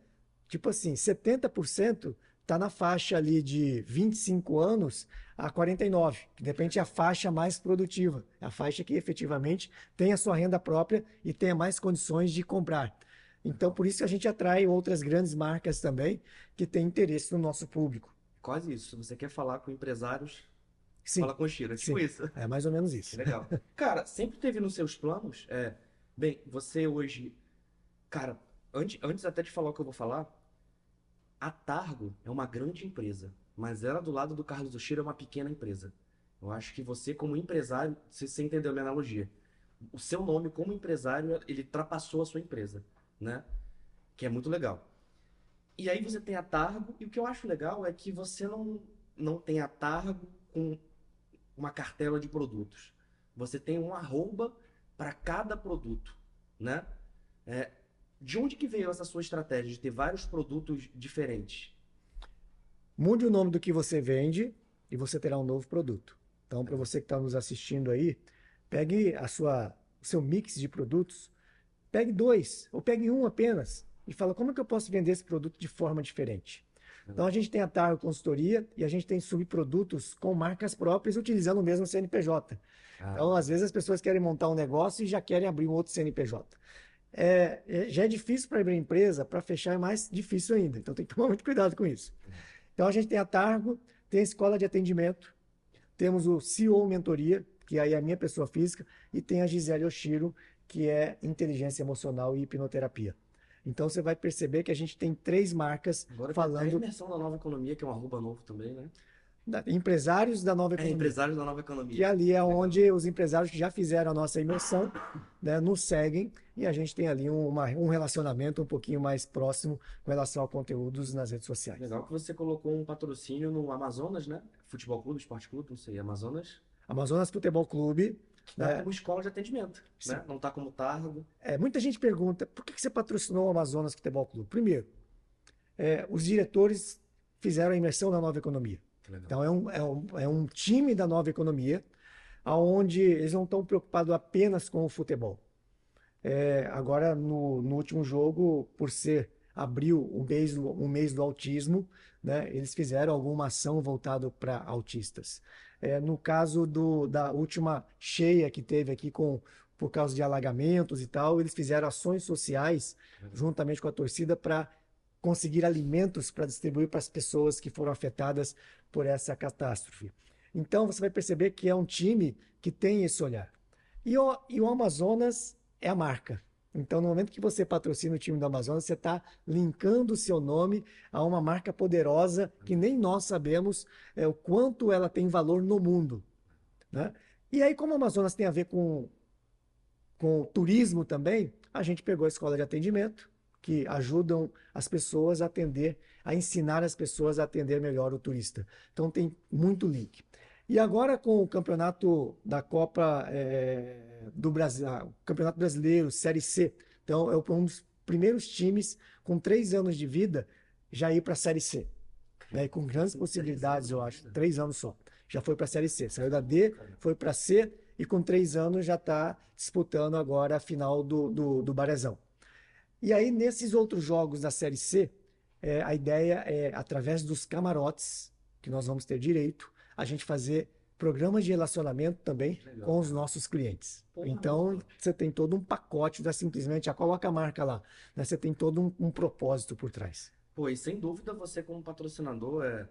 tipo assim, 70% está na faixa ali de 25 anos a 49, que de repente é a faixa mais produtiva, é a faixa que efetivamente tem a sua renda própria e tenha mais condições de comprar. Então, por isso que a gente atrai outras grandes marcas também que têm interesse no nosso público. Quase isso. Se você quer falar com empresários, Sim, fala com o Chiro. É tipo Sim. isso. é mais ou menos isso. legal. Cara, sempre teve nos seus planos, é, bem, você hoje, cara, antes, antes até de falar o que eu vou falar, a Targo é uma grande empresa, mas ela do lado do Carlos Oshiro é uma pequena empresa. Eu acho que você, como empresário, você, você entendeu a minha analogia. O seu nome como empresário, ele ultrapassou a sua empresa, né? Que é muito legal. E aí você tem a Targo, e o que eu acho legal é que você não, não tem a Targo com uma cartela de produtos. Você tem um arroba para cada produto, né? É, de onde que veio essa sua estratégia de ter vários produtos diferentes? Mude o nome do que você vende e você terá um novo produto. Então, para você que está nos assistindo aí, pegue a sua, o seu mix de produtos, pegue dois ou pegue um apenas e fala como é que eu posso vender esse produto de forma diferente. Então a gente tem a Targo Consultoria e a gente tem subprodutos com marcas próprias utilizando o mesmo CNPJ. Ah. Então, às vezes, as pessoas querem montar um negócio e já querem abrir um outro CNPJ. É, é, já é difícil para abrir empresa, para fechar é mais difícil ainda. Então tem que tomar muito cuidado com isso. Então a gente tem a Targo, tem a escola de atendimento, temos o CEO Mentoria, que aí é a minha pessoa física, e tem a Gisele Oshiro, que é inteligência emocional e hipnoterapia. Então você vai perceber que a gente tem três marcas Agora falando. A imersão da nova economia, que é um arroba novo também, né? Da, empresários da nova é, economia. É, empresários da nova economia. E ali é onde os empresários que já fizeram a nossa imersão né, nos seguem e a gente tem ali um, uma, um relacionamento um pouquinho mais próximo com relação a conteúdos nas redes sociais. Legal que você colocou um patrocínio no Amazonas, né? Futebol Clube, Esporte Clube, não sei, Amazonas. Amazonas Futebol Clube. Está né? como escola de atendimento, né? não está como Targo. É, muita gente pergunta por que você patrocinou o Amazonas Futebol Clube? Primeiro, é, os diretores fizeram a imersão na nova economia. Então é um, é, um, é um time da nova economia, onde eles não estão preocupados apenas com o futebol. É, agora, no, no, último jogo, por ser abril, o mês, o mês do autismo, né, eles fizeram alguma ação voltada para autistas. É, no caso do, da última cheia que teve aqui com por causa de alagamentos e tal, eles fizeram ações sociais juntamente com a torcida para conseguir alimentos para distribuir para as pessoas que foram afetadas por essa catástrofe. Então você vai perceber que é um time que tem esse olhar. E o, e o Amazonas é a marca. Então, no momento que você patrocina o time do Amazonas, você está linkando o seu nome a uma marca poderosa que nem nós sabemos é, o quanto ela tem valor no mundo. Né? E aí, como o Amazonas tem a ver com, com turismo também, a gente pegou a escola de atendimento, que ajudam as pessoas a atender, a ensinar as pessoas a atender melhor o turista. Então, tem muito link. E agora com o campeonato da Copa é, do Brasil, ah, Campeonato Brasileiro, Série C. Então, é um dos primeiros times com três anos de vida já ir para a Série C. Né? Com grandes possibilidades, eu acho. Três anos só. Já foi para a Série C. Saiu da D, foi para C e com três anos já está disputando agora a final do, do, do Barezão. E aí, nesses outros jogos da Série C, é, a ideia é, através dos camarotes, que nós vamos ter direito, a gente fazer programas de relacionamento também Legal. com os nossos clientes. Porra, então, você tem todo um pacote, da simplesmente, já coloca a marca lá. Né? Você tem todo um, um, propósito por trás. E sem dúvida você como patrocinador, é...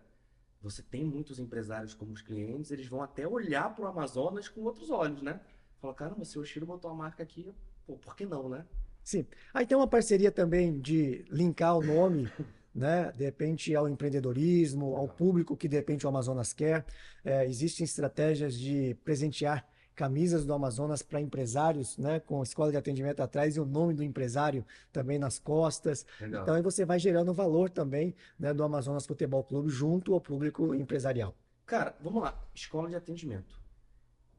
você tem muitos empresários como os clientes, eles vão até olhar para o Amazonas com outros olhos, né? Falar, caramba, se o Chiro botou a marca aqui, pô, por que não, né? Sim. Aí tem uma parceria também de linkar o nome né? de repente ao empreendedorismo, ao público que de repente o Amazonas quer. É, existem estratégias de presentear camisas do Amazonas para empresários, né, com escola de atendimento atrás e o nome do empresário também nas costas. Legal. Então aí você vai gerando valor também, né, do Amazonas Futebol Clube junto ao público empresarial. Cara, vamos lá, escola de atendimento.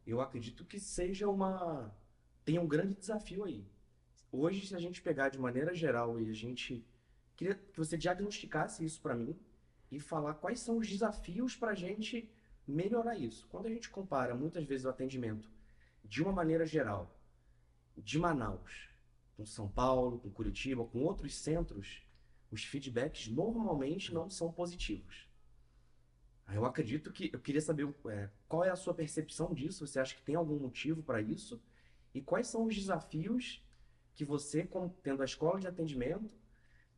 Eu acredito que seja uma tem um grande desafio aí. Hoje, se a gente pegar de maneira geral e a gente Queria que você diagnosticasse isso para mim e falar quais são os desafios para a gente melhorar isso. Quando a gente compara muitas vezes o atendimento de uma maneira geral de Manaus com São Paulo, com Curitiba, com outros centros, os feedbacks normalmente não são positivos. Eu acredito que eu queria saber é, qual é a sua percepção disso. Você acha que tem algum motivo para isso? E quais são os desafios que você, tendo a escola de atendimento,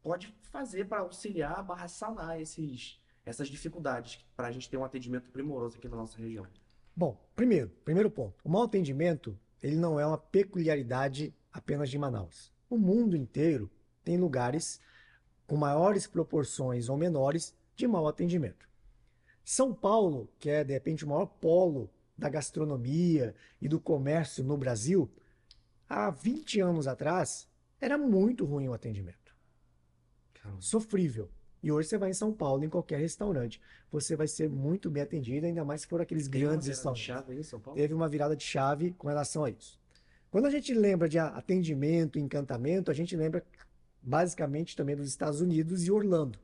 pode fazer para auxiliar, barra sanar esses, essas dificuldades para a gente ter um atendimento primoroso aqui na nossa região? Bom, primeiro, primeiro ponto, o mau atendimento ele não é uma peculiaridade apenas de Manaus. O mundo inteiro tem lugares com maiores proporções ou menores de mau atendimento. São Paulo, que é de repente o maior polo da gastronomia e do comércio no Brasil, há 20 anos atrás era muito ruim o atendimento. Sofrível. E hoje você vai em São Paulo, em qualquer restaurante, você vai ser muito bem atendido, ainda mais se for aqueles Tem grandes restaurantes. chave aí em São Paulo? Teve uma virada de chave com relação a isso. Quando a gente lembra de atendimento, encantamento, a gente lembra basicamente também dos Estados Unidos e Orlando.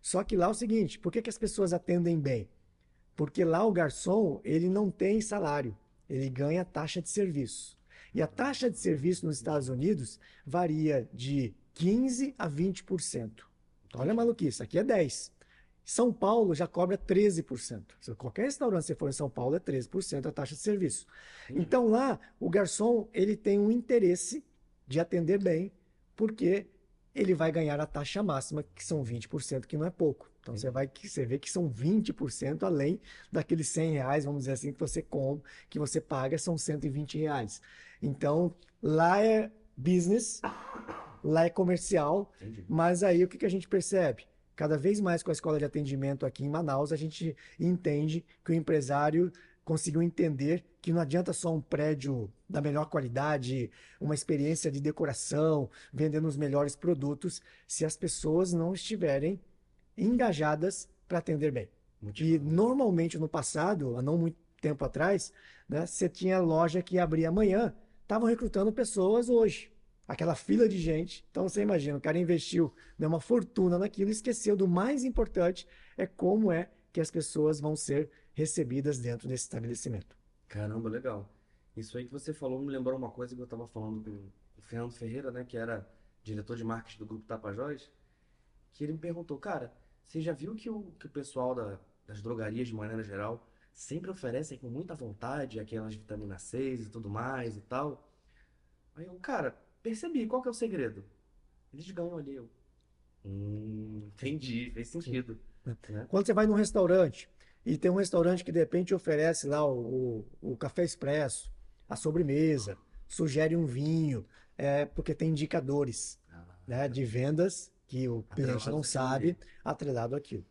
Só que lá é o seguinte, por que, que as pessoas atendem bem? Porque lá o garçom, ele não tem salário, ele ganha taxa de serviço. E a taxa de serviço nos Estados Unidos varia de 15 a 20%. Então, olha a maluquice, aqui é 10. São Paulo já cobra 13%. Se qualquer restaurante você for em São Paulo é 13% a taxa de serviço. Então lá o garçom ele tem um interesse de atender bem, porque ele vai ganhar a taxa máxima, que são 20%, que não é pouco. Então você vai você vê que são 20% além daqueles 100 reais, vamos dizer assim, que você compra, que você paga, são 120 reais. Então lá é business, lá é comercial, Entendi. mas aí o que, que a gente percebe? Cada vez mais com a escola de atendimento aqui em Manaus, a gente entende que o empresário conseguiu entender que não adianta só um prédio da melhor qualidade, uma experiência de decoração, vendendo os melhores produtos, se as pessoas não estiverem engajadas para atender bem. Muito E normalmente no passado, há não muito tempo atrás, né, você tinha loja que abria amanhã, estavam recrutando pessoas hoje. Aquela fila de gente. Então você imagina, o cara investiu né, uma fortuna naquilo e esqueceu do mais importante, é como é que as pessoas vão ser recebidas dentro desse estabelecimento. Caramba, legal. Isso aí que você falou me lembrou uma coisa que eu tava falando com o Fernando Ferreira, né, que era diretor de marketing do Grupo Tapajós, que ele me perguntou, cara, você já viu que o, que o pessoal da- das drogarias, de maneira geral, sempre oferecem com muita vontade aquelas vitaminas C e tudo mais e tal? Aí eu, cara, percebi, qual que é o segredo? Eles ganham ali, eu. Hum, entendi, fez sentido. Né? Quando você vai num restaurante e tem um restaurante que de repente oferece lá o, o, o café expresso, a sobremesa, sugere um vinho, é porque tem indicadores, Ah, né, de vendas que o cliente não sabe, atrelado àquilo.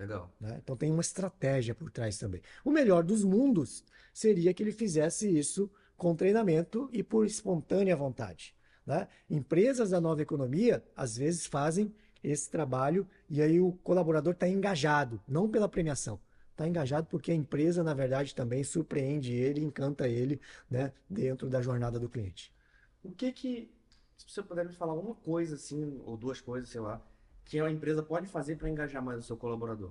Legal. né? Então tem uma estratégia por trás também. O melhor dos mundos seria que ele fizesse isso com treinamento e por espontânea vontade. né? Empresas da nova economia às vezes fazem esse trabalho e aí o colaborador está engajado, não pela premiação. Está engajado porque a empresa, na verdade, também surpreende ele, encanta ele né, dentro da jornada do cliente. O que que, se você puder me falar uma coisa assim, ou duas coisas, sei lá, que a empresa pode fazer para engajar mais o seu colaborador?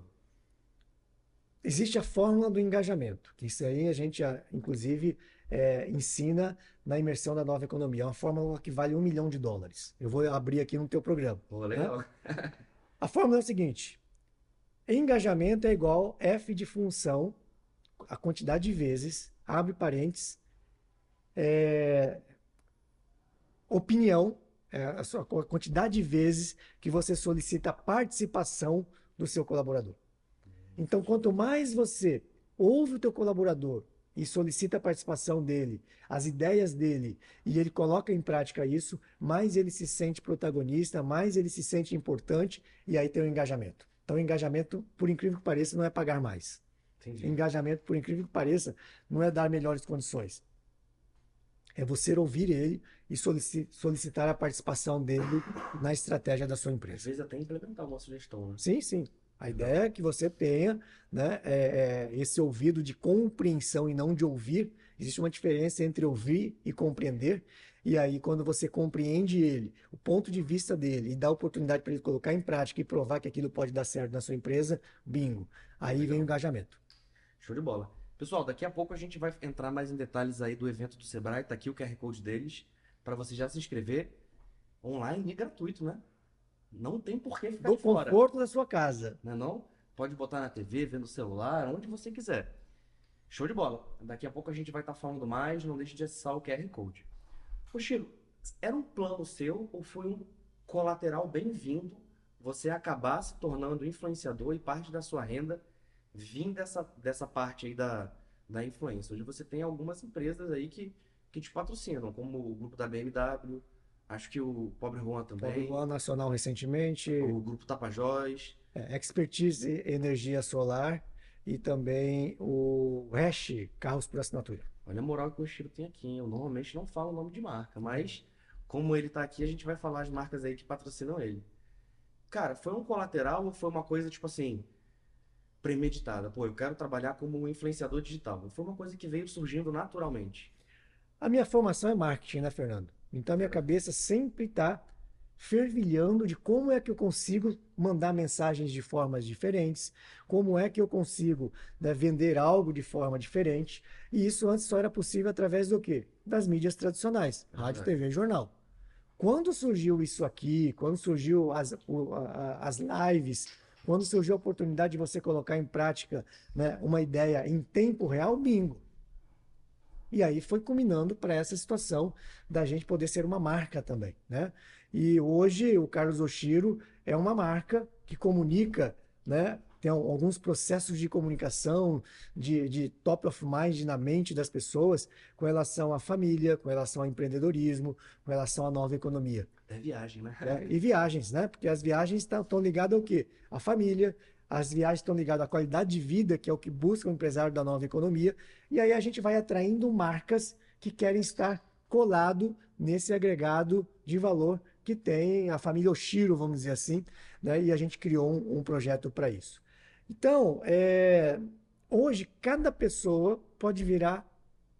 Existe a fórmula do engajamento, que isso aí a gente, ah, inclusive, eh, ensina na imersão da nova economia. É uma fórmula que vale um milhão de dólares. Eu vou abrir aqui no teu programa. Pô, legal. A fórmula é o seguinte: engajamento é igual F de função, a quantidade de vezes, abre parênteses, é, opinião, é, a sua a quantidade de vezes que você solicita a participação do seu colaborador. Então, quanto mais você ouve o teu colaborador e solicita a participação dele, as ideias dele, e ele coloca em prática isso, mais ele se sente protagonista, mais ele se sente importante, e aí tem o engajamento. Então, o engajamento, por incrível que pareça, não é pagar mais. Entendi. Engajamento, por incrível que pareça, não é dar melhores condições. É você ouvir ele e solici- solicitar a participação dele na estratégia da sua Às empresa. vezes até implementar uma sugestão, né? Sim, sim. A ideia é que você tenha, né, é, é, esse ouvido de compreensão e não de ouvir. Existe uma diferença entre ouvir e compreender. E aí, quando você compreende ele, o ponto de vista dele, e dá oportunidade para ele colocar em prática e provar que aquilo pode dar certo na sua empresa, bingo. Aí vem o engajamento. Show de bola. Pessoal, daqui a pouco a gente vai entrar mais em detalhes aí do evento do Sebrae. Tá aqui o QR Code deles, para você já se inscrever online e gratuito, né? Não tem por que ficar Do de fora. conforto da sua casa. Né não? Pode botar na TV, ver no celular, onde você quiser. Show de bola. Daqui a pouco a gente vai estar falando mais, não deixe de acessar o QR Code. Ô Chico, era um plano seu ou foi um colateral bem-vindo você acabar se tornando influenciador e parte da sua renda vir dessa, dessa parte aí da, da influência? Hoje você tem algumas empresas aí que, que te patrocinam, como o grupo da BMW, Acho que o Pobre Juan Pobre também. Juan Nacional recentemente, O Grupo Tapajós. é, Expertise Energia Solar e também o Hash Carros por Assinatura. Olha a moral que o Oshiro tem aqui. Eu normalmente não falo o nome de marca, mas como ele tá aqui, a gente vai falar as marcas aí que patrocinam ele. Cara, foi um colateral ou foi uma coisa tipo assim, premeditada? Pô, eu quero trabalhar como um influenciador digital. Foi uma coisa que veio surgindo naturalmente? A minha formação é marketing, né, Fernando? Então a minha cabeça sempre está fervilhando de como é que eu consigo mandar mensagens de formas diferentes, como é que eu consigo, né, vender algo de forma diferente. E isso antes só era possível através do quê? Das mídias tradicionais, rádio, Verdade. TV e jornal. Quando surgiu isso aqui, quando surgiu as, o- a- as lives, quando surgiu a oportunidade de você colocar em prática, né, uma ideia em tempo real, bingo. E aí foi culminando para essa situação da gente poder ser uma marca também, né? E hoje o Carlos Oshiro é uma marca que comunica, né? Tem al- alguns processos de comunicação, de, de top of mind na mente das pessoas com relação à família, com relação ao empreendedorismo, com relação à nova economia Até viagem, né? né? E viagens, né? Porque as viagens estão ligadas ao quê? À família, as viagens estão ligadas à qualidade de vida, que é o que busca o empresário da nova economia, e aí a gente vai atraindo marcas que querem estar colado nesse agregado de valor que tem a família Oshiro, vamos dizer assim, né? E a gente criou um, um projeto para isso. Então, é, hoje cada pessoa pode virar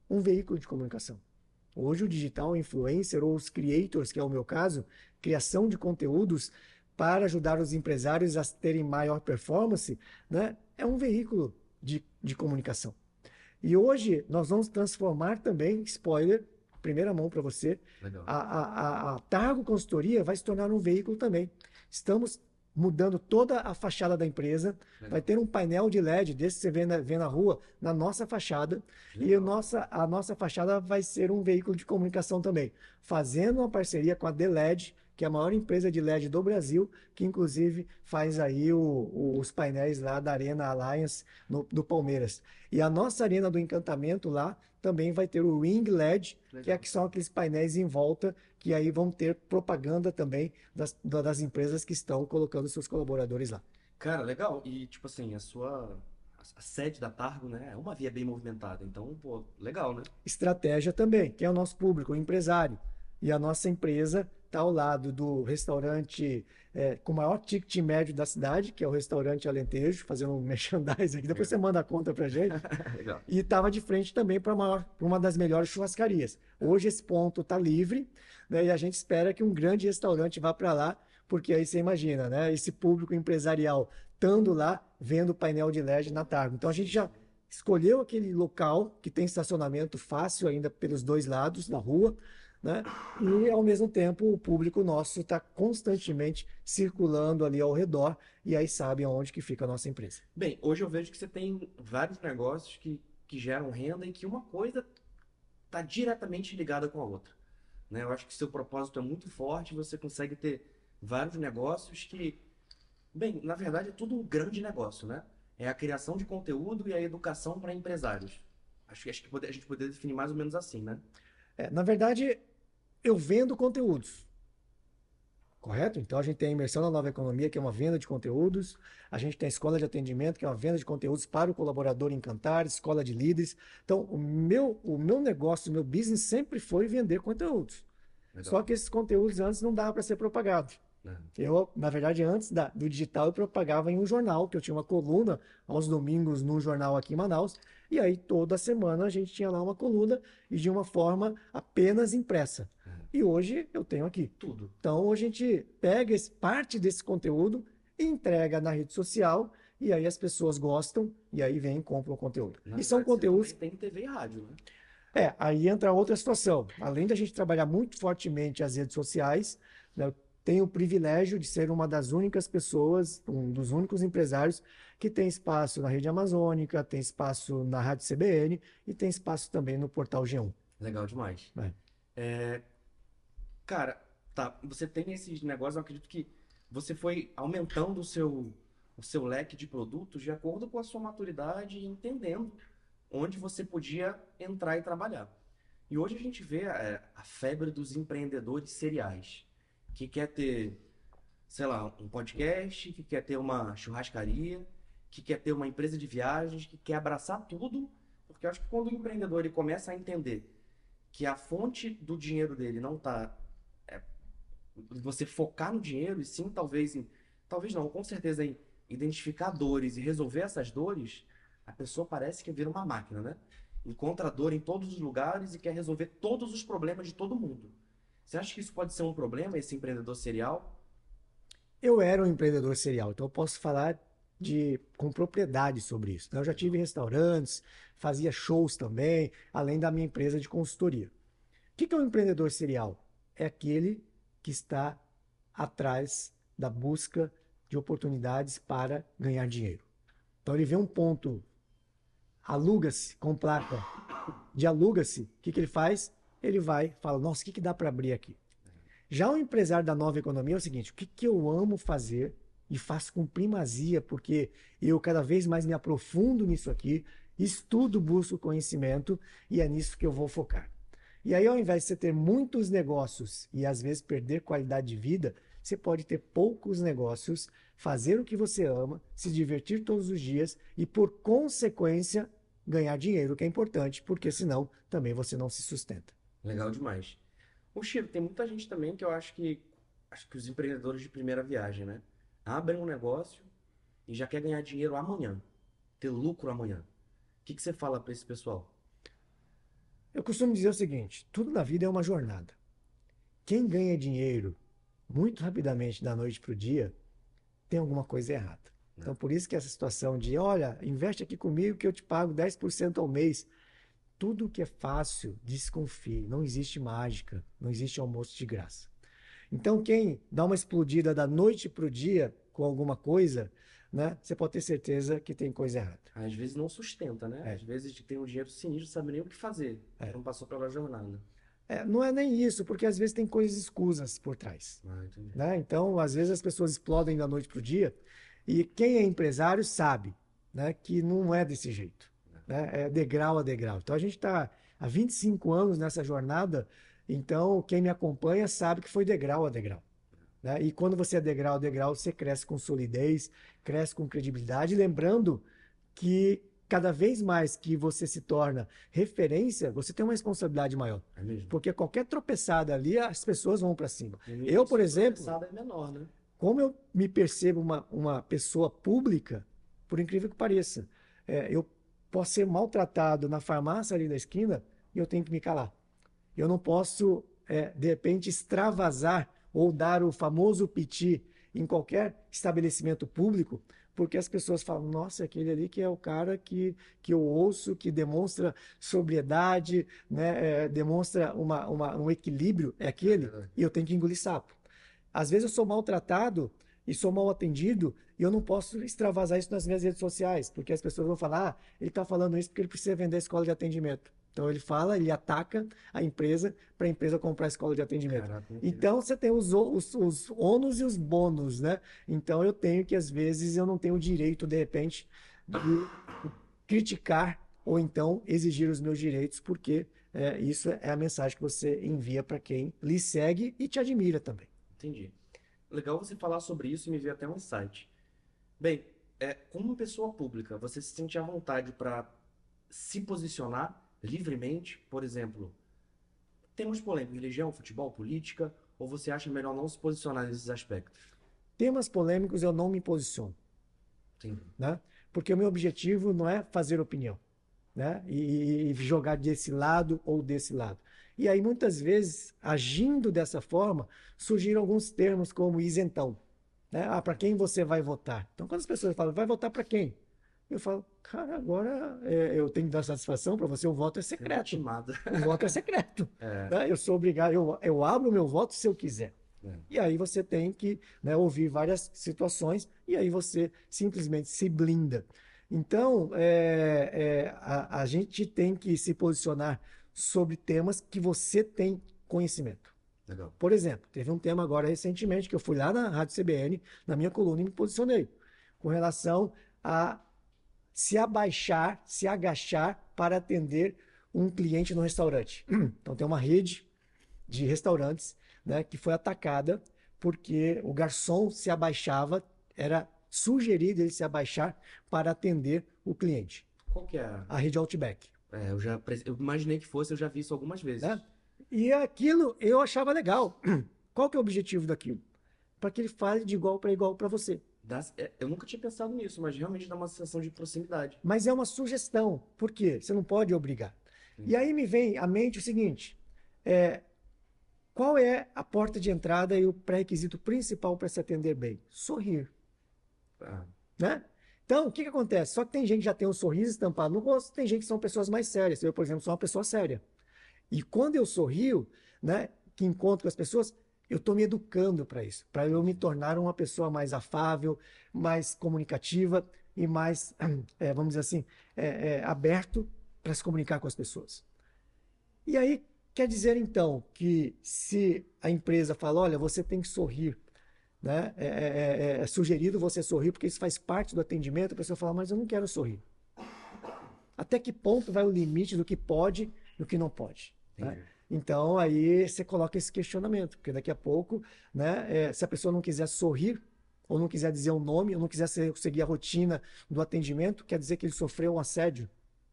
um veículo de comunicação. Hoje o digital influencer ou os creators, que é o meu caso, criação de conteúdos para ajudar os empresários a terem maior performance, né? É um veículo de, de comunicação. E hoje nós vamos transformar também, spoiler, primeira mão para você, a, a, a, a Targo Consultoria vai se tornar um veículo também. Estamos mudando toda a fachada da empresa. Legal. Vai ter um painel de LED desse que você vê na, vê na rua, na nossa fachada. E Legal. a nossa, a nossa fachada vai ser um veículo de comunicação também, fazendo uma parceria com a DLED, que é a maior empresa de LED do Brasil, que inclusive faz aí o- o- os painéis lá da Arena Alliance no, do Palmeiras. E a nossa Arena do Encantamento lá também vai ter o Ring LED, que, é, que são aqueles painéis em volta, que aí vão ter propaganda também das, da- das empresas que estão colocando seus colaboradores lá. Cara, legal. E, tipo assim, a sua. A sede da Targo, né? É uma via bem movimentada. Então, pô, legal, né? estratégia também, que é o nosso público, o empresário. E a nossa empresa está ao lado do restaurante é, com o maior ticket médio da cidade, que é o restaurante Alentejo, fazendo um merchandising aqui. Depois você manda a conta pra gente. E estava de frente também para uma das melhores churrascarias. Hoje esse ponto está livre, né, e a gente espera que um grande restaurante vá para lá, porque aí você imagina, né, esse público empresarial estando lá, vendo o painel de LED na Targo. Então a gente já escolheu aquele local que tem estacionamento fácil ainda pelos dois lados da rua, né? E ao mesmo tempo o público nosso está constantemente circulando ali ao redor e aí sabe aonde que fica a nossa empresa. Bem, hoje eu vejo que você tem vários negócios que, que geram renda e que uma coisa está diretamente ligada com a outra. Né? Eu acho que seu propósito é muito forte, você consegue ter vários negócios que, bem, na verdade é tudo um grande negócio, né? É a criação de conteúdo e a educação para empresários. Acho que, acho que a gente poderia definir mais ou menos assim, né? É, na verdade, eu vendo conteúdos. Correto? Então a gente tem a imersão na nova economia, que é uma venda de conteúdos. A gente tem a escola de atendimento, que é uma venda de conteúdos para o colaborador encantar, escola de líderes. Então, o meu, o meu negócio, o meu business sempre foi vender conteúdos. Legal. Só que esses conteúdos antes não dava para ser propagado. Né? Eu, na verdade, antes da- do digital, eu propagava em um jornal, que eu tinha uma coluna aos domingos num jornal aqui em Manaus. E aí, toda semana, a gente tinha lá uma coluna e de uma forma apenas impressa. E hoje eu tenho aqui. Tudo. Então, a gente pega esse- parte desse conteúdo e entrega na rede social, e aí as pessoas gostam, e aí vêm e compram o conteúdo. Na E são conteúdos tem TV e rádio, né? é, aí entra outra situação. Além da gente trabalhar muito fortemente as redes sociais, né, eu tenho o privilégio de ser uma das únicas pessoas, um dos únicos empresários que tem espaço na Rede Amazônica, tem espaço na Rádio CBN e tem espaço também no Portal G1. Legal demais. É. É, cara, tá, você tem esses negócios, eu acredito que você foi aumentando o seu, o seu leque de produtos de acordo com a sua maturidade e entendendo onde você podia entrar e trabalhar. E hoje a gente vê é, a febre dos empreendedores seriais, que quer ter, sei lá, um podcast, que quer ter uma churrascaria, que quer ter uma empresa de viagens, que quer abraçar tudo, porque eu acho que quando o empreendedor ele começa a entender que a fonte do dinheiro dele não está você focar no dinheiro e sim talvez em, talvez não, com certeza em identificar dores e resolver essas dores, a pessoa parece que vira uma máquina, né? Encontra dor em todos os lugares e quer resolver todos os problemas de todo mundo. Você acha que isso pode ser um problema, esse empreendedor serial? Eu era um empreendedor serial, então eu posso falar de, com propriedade sobre isso. Né? Eu já tive restaurantes, fazia shows também, além da minha empresa de consultoria. O que é um empreendedor serial? É aquele que está atrás da busca de oportunidades para ganhar dinheiro. Então ele vê um ponto, aluga-se com placa de aluga-se, o que, que ele faz? Ele vai, fala, nossa, o que, que dá para abrir aqui? Já o empresário da nova economia é o seguinte: o que, que eu amo fazer e faço com primazia, porque eu cada vez mais me aprofundo nisso aqui, estudo, busco conhecimento e é nisso que eu vou focar. E aí, ao invés de você ter muitos negócios e às vezes perder qualidade de vida, você pode ter poucos negócios, fazer o que você ama, se divertir todos os dias e, por consequência, ganhar dinheiro, que é importante, porque senão também você não se sustenta. Legal demais. O Chico, tem muita gente também que eu acho que acho que os empreendedores de primeira viagem, né? Abrem um negócio e já quer ganhar dinheiro amanhã, ter lucro amanhã. O que, que você fala para esse pessoal? Eu costumo dizer o seguinte: tudo na vida é uma jornada. Quem ganha dinheiro muito rapidamente da noite para o dia tem alguma coisa errada. Então, por isso que essa situação de, olha, investe aqui comigo que eu te pago 10% ao mês. Tudo que é fácil, desconfie. Não existe mágica, não existe almoço de graça. Então, quem dá uma explodida da noite para o dia com alguma coisa, né, você pode ter certeza que tem coisa errada. Às vezes não sustenta, né? É. Às vezes tem um dinheiro sinistro, não sabe nem o que fazer. É. Não passou pela jornada. É, não é nem isso, porque às vezes tem coisas escusas por trás. Ah, né? Então, às vezes as pessoas explodem da noite para o dia e quem é empresário sabe né, que não é desse jeito. Né? É degrau a degrau. Então, a gente está há 25 anos nessa jornada, então quem me acompanha sabe que foi degrau a degrau. Né? E quando você é degrau a degrau, você cresce com solidez, cresce com credibilidade, lembrando que cada vez mais que você se torna referência, você tem uma responsabilidade maior. É Porque qualquer tropeçada ali, as pessoas vão para cima. Eu, por exemplo. é menor, né? Como eu me percebo uma, uma pessoa pública, por incrível que pareça, é, eu posso ser maltratado na farmácia ali da esquina e eu tenho que me calar. Eu não posso, é, de repente, extravasar ou dar o famoso piti em qualquer estabelecimento público, porque as pessoas falam, nossa, aquele ali que é o cara que, que eu ouço, que demonstra sobriedade, né, é, demonstra uma, uma, um equilíbrio, é aquele, é e eu tenho que engolir sapo. Às vezes eu sou maltratado e sou mal atendido e eu não posso extravasar isso nas minhas redes sociais, porque as pessoas vão falar, ah, ele está falando isso porque ele precisa vender a escola de atendimento. Então ele fala, ele ataca a empresa para a empresa comprar a escola de atendimento. Caraca, então você tem os, os, os ônus e os bônus, né? Então eu tenho que, às vezes, eu não tenho o direito, de repente, de criticar ou então exigir os meus direitos, porque é, isso é a mensagem que você envia para quem lhe segue e te admira também. Entendi. Legal você falar sobre isso e me ver até um insight. Bem, é, como pessoa pública, você se sente à vontade para se posicionar livremente, por exemplo, temas polêmicos, religião, futebol, política, ou você acha melhor não se posicionar nesses aspectos? Temas polêmicos eu não me posiciono. Sim. Né? Porque o meu objetivo não é fazer opinião. Né? E, e jogar desse lado ou desse lado. E aí, muitas vezes, agindo dessa forma, surgiram alguns termos como isentão. Né? Ah, para quem você vai votar? Então, quando as pessoas falam, vai votar para quem? Eu falo, cara, agora é, eu tenho que dar satisfação para você, o voto é secreto. O voto é secreto. É. Né? Eu sou obrigado, eu, eu abro o meu voto se eu quiser. É. E aí você tem que né, ouvir várias situações e aí você simplesmente se blinda. Então, é, é, a, a gente tem que se posicionar sobre temas que você tem conhecimento. Legal. Por exemplo, teve um tema agora recentemente que eu fui lá na Rádio CBN, na minha coluna, e me posicionei com relação a se abaixar, se agachar para atender um cliente no restaurante. Então tem uma rede de restaurantes né, que foi atacada porque o garçom se abaixava, era sugerido ele se abaixar para atender o cliente. Qual que é? A rede Outback. É, eu já eu imaginei que fosse, eu já vi isso algumas vezes. Né? E aquilo eu achava legal. Qual que é o objetivo daquilo? Para que ele fale de igual para igual para você. Dá- é, eu nunca tinha pensado nisso, mas realmente dá uma sensação de proximidade. Mas é uma sugestão. Por quê? Você não pode obrigar. E aí me vem à mente o seguinte: é, qual é a porta de entrada e o pré-requisito principal para se atender bem? Sorrir, Ah, né? Então, o que que acontece? Só que tem gente que já tem um sorriso estampado no rosto, tem gente que são pessoas mais sérias. Eu, por exemplo, sou uma pessoa séria. E quando eu sorrio, né, que encontro com as pessoas, eu estou me educando para isso, para eu me tornar uma pessoa mais afável, mais comunicativa e mais, eh, vamos dizer assim, eh, eh, aberto para se comunicar com as pessoas. E aí quer dizer então que se a empresa fala, olha, você tem que sorrir, né? É, é- é- é sugerido você sorrir porque isso faz parte do atendimento, a pessoa fala, mas eu não quero sorrir. Até que ponto vai o limite do que pode e do que não pode? né? Então aí você coloca esse questionamento, porque daqui a pouco, né, é, se a pessoa não quiser sorrir, ou não quiser dizer o nome, ou não quiser se- seguir a rotina do atendimento, quer dizer que ele sofreu um assédio.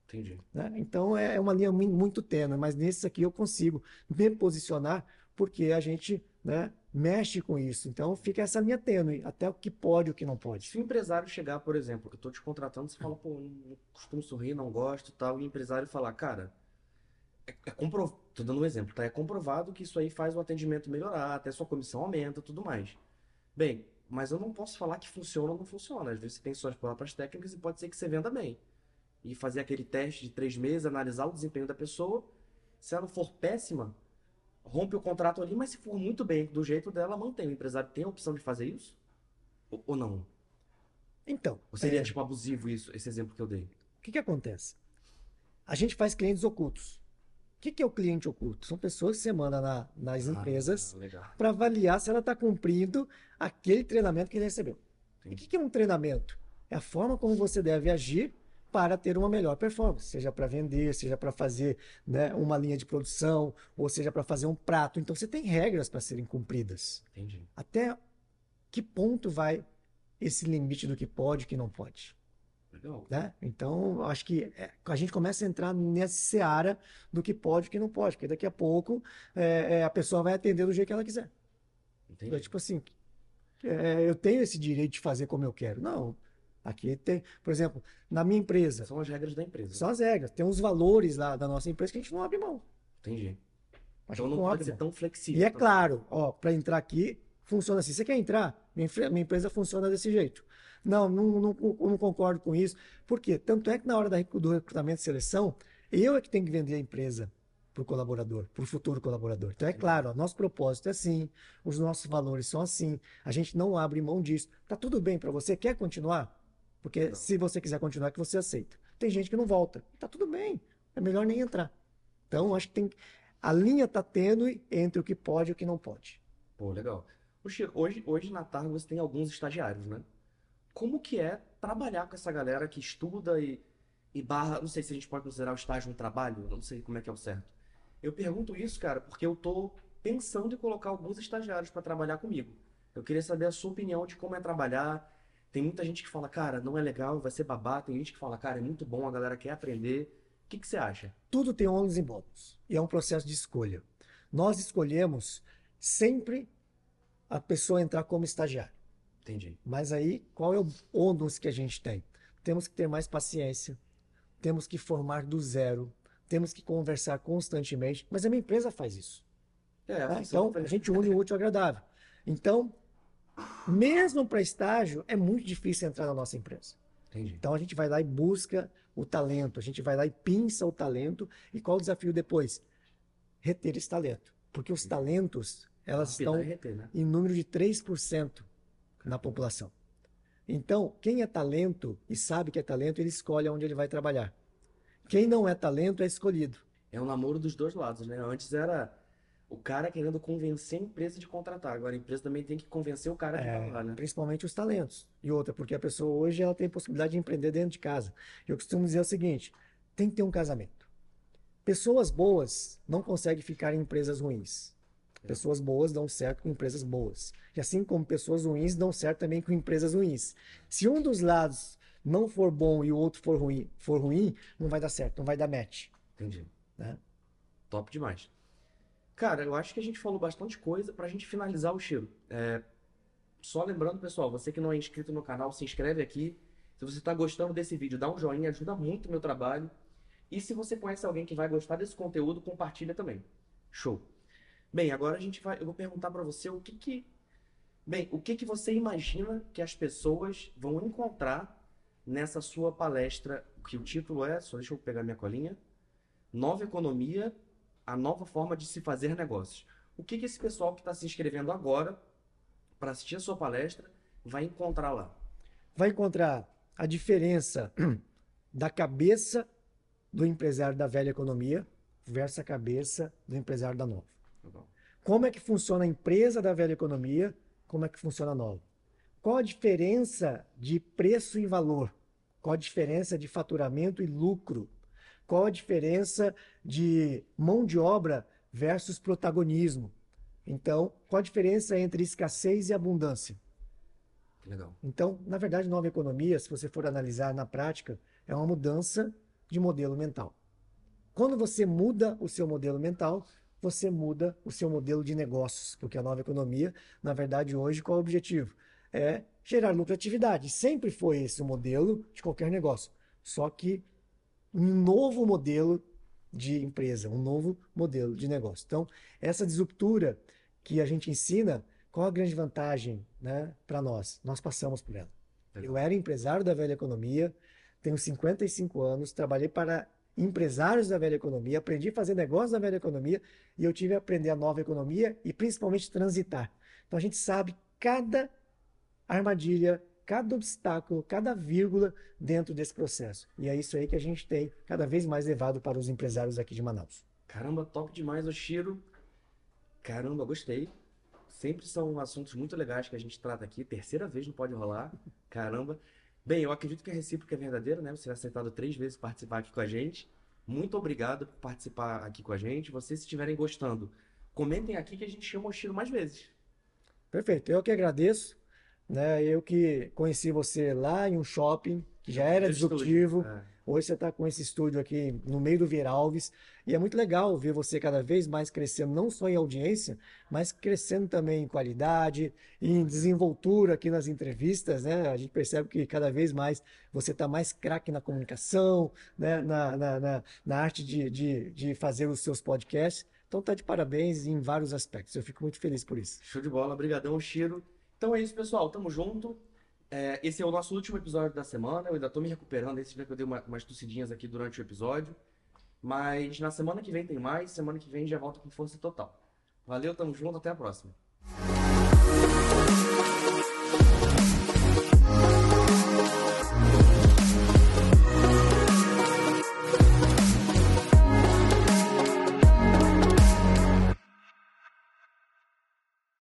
Entendi. né? Então é é uma linha mui- muito tênue, mas nesse aqui eu consigo me posicionar porque a gente né, mexe com isso. Então fica essa linha tênue, até o que pode e o que não pode. Se o empresário chegar, por exemplo, eu tô te contratando, você fala, pô, não costumo sorrir, não gosto e tal, e o empresário falar, cara, é, é comprovado, tô dando um exemplo, tá? É comprovado que isso aí faz o atendimento melhorar, até sua comissão aumenta, tudo mais. Bem, mas eu não posso falar que funciona ou não funciona. Às vezes você tem suas próprias técnicas e pode ser que você venda bem. E fazer aquele teste de três meses, analisar o desempenho da pessoa. Se ela for péssima, rompe o contrato ali, mas se for muito bem, do jeito dela, mantém. O empresário tem a opção de fazer isso? Ou, ou não? Então, Ou seria é, tipo abusivo isso, esse exemplo que eu dei? o que que acontece? A gente faz clientes ocultos. O que que é o cliente oculto? São pessoas que você manda na- nas empresas Ah, legal. para avaliar se ela está cumprindo aquele treinamento que ele recebeu. E o que que é um treinamento? É a forma como você deve agir para ter uma melhor performance, seja para vender, seja para fazer né, uma linha de produção, ou seja para fazer um prato. Então você tem regras para serem cumpridas. Entendi. Até que ponto vai esse limite do que pode e que não pode? Legal. né? Então, acho que é, a gente começa a entrar nessa seara do que pode e que não pode, porque daqui a pouco é, é, a pessoa vai atender do jeito que ela quiser. Entendi. Então, tipo assim, é, eu tenho esse direito de fazer como eu quero. Não. Aqui tem, por exemplo, na minha empresa, São as regras da empresa. são as regras, tem uns valores lá da nossa empresa que a gente não abre mão. Entendi. Então não pode ser mão. tão flexível. E é também. claro, ó, para entrar aqui, funciona assim. Você quer entrar? Minha, empre- minha empresa funciona desse jeito. Não, não, não, não concordo com isso. Por quê? Tanto é que na hora do recrutamento e seleção, eu é que tenho que vender a empresa para o colaborador, para o futuro colaborador. Então é claro, ó, nosso propósito é assim, os nossos valores são assim, a gente não abre mão disso. Tá tudo bem para você? Quer continuar? Porque Não. se você quiser continuar, é que você aceita. Tem gente que não volta. Tá tudo bem. É melhor nem entrar. Então, acho que tem a linha tá tênue entre o que pode e o que não pode. Pô, legal. Chico, hoje, hoje na Targa você tem alguns estagiários, né? Como que é trabalhar com essa galera que estuda e, e barra, não sei se a gente pode considerar o estágio um trabalho, não sei como é que é o certo. Eu pergunto isso, cara, porque eu tô pensando em colocar alguns estagiários para trabalhar comigo. Eu queria saber a sua opinião de como é trabalhar. Tem muita gente que fala, cara, não é legal, vai ser babá. Tem gente que fala, cara, é muito bom, a galera quer aprender. O que que você acha? Tudo tem ônus e bônus. E é um processo de escolha. Nós escolhemos sempre a pessoa entrar como estagiário. Entendi. Mas aí, qual é o ônus que a gente tem? Temos que ter mais paciência, temos que formar do zero, temos que conversar constantemente. Mas a minha empresa faz isso. É, né? Então, a gente une o útil ao agradável. Então, mesmo para estágio, é muito difícil entrar na nossa empresa. Entendi. Então a gente vai lá e busca o talento, a gente vai lá e pinça o talento. E qual o desafio depois? Reter esse talento. Porque os talentos, elas estão né? em número de 3% na população. Então, quem é talento e sabe que é talento, ele escolhe onde ele vai trabalhar. Quem não é talento é escolhido. É um namoro dos dois lados, né? Antes era o cara querendo convencer a empresa de contratar. Agora a empresa também tem que convencer o cara de É, né? principalmente os talentos. E outra, porque a pessoa hoje ela tem possibilidade de empreender dentro de casa. Eu costumo dizer o seguinte: tem que ter um casamento. Pessoas boas não conseguem ficar em empresas ruins. Pessoas boas dão certo com empresas boas. E assim como pessoas ruins dão certo também com empresas ruins. Se um dos lados não for bom e o outro for ruim, for ruim não vai dar certo, não vai dar match. Entendi. Né? Top demais. Cara, eu acho que a gente falou bastante coisa pra gente finalizar o Chiro. É, só lembrando, pessoal, você que não é inscrito no canal, se inscreve aqui. Se você está gostando desse vídeo, dá um joinha, ajuda muito o meu trabalho. E se você conhece alguém que vai gostar desse conteúdo, compartilha também. Show. Bem, agora a gente vai, eu vou perguntar para você o que que Bem, o que que você imagina que as pessoas vão encontrar nessa sua palestra, que o título é, só deixa eu pegar minha colinha, Nova Economia, a nova forma de se fazer negócios. O que que esse pessoal que está se inscrevendo agora para assistir a sua palestra vai encontrar lá? Vai encontrar a diferença da cabeça do empresário da velha economia versus a cabeça do empresário da nova. Legal. Como é que funciona a empresa da velha economia, como é que funciona a nova. Qual a diferença de preço e valor? Qual a diferença de faturamento e lucro? Qual a diferença de mão de obra versus protagonismo? Então, qual a diferença entre escassez e abundância? Legal. Então, na verdade, nova economia, se você for analisar na prática, é uma mudança de modelo mental. Quando você muda o seu modelo mental, você muda o seu modelo de negócios, porque a nova economia, na verdade, hoje, qual é o objetivo? É gerar lucratividade. Sempre foi esse o modelo de qualquer negócio. Só que um novo modelo de empresa, um novo modelo de negócio. Então, essa disruptura que a gente ensina, qual a grande vantagem né, para nós? Nós passamos por ela. Eu era empresário da velha economia, tenho 55 anos, trabalhei para empresários da velha economia, aprendi a fazer negócios da velha economia e eu tive a aprender a nova economia e principalmente transitar. Então a gente sabe cada armadilha, cada obstáculo, cada vírgula dentro desse processo. E é isso aí que a gente tem cada vez mais levado para os empresários aqui de Manaus. Caramba, top demais, Oshiro. Caramba, gostei. Sempre são assuntos muito legais que a gente trata aqui. Terceira vez não pode rolar. Caramba. Bem, eu acredito que a recíproca é verdadeira, né? Você ter aceitado três vezes participar aqui com a gente. Muito obrigado por participar aqui com a gente. Vocês, se estiverem gostando, comentem aqui que a gente chama o Oshiro mais vezes. Perfeito, eu que agradeço. Né? Eu que conheci você lá em um shopping, que já era disruptivo. É. Hoje você está com esse estúdio aqui no meio do Vieralves. E é muito legal ver você cada vez mais crescendo, não só em audiência, mas crescendo também em qualidade, em desenvoltura aqui nas entrevistas. Né? A gente percebe que cada vez mais você está mais craque na comunicação, né? na, na, na, na arte de, de, de fazer os seus podcasts. Então tá de parabéns em vários aspectos. Eu fico muito feliz por isso. Show de bola, brigadão, Chiro. Então é isso, pessoal. Tamo junto. É, esse é o nosso último episódio da semana. Eu ainda tô me recuperando. Esse dia que eu dei uma- umas tossidinhas aqui durante o episódio. Mas na semana que vem tem mais. Semana que vem já volta com força total. Valeu, tamo junto. Até a próxima.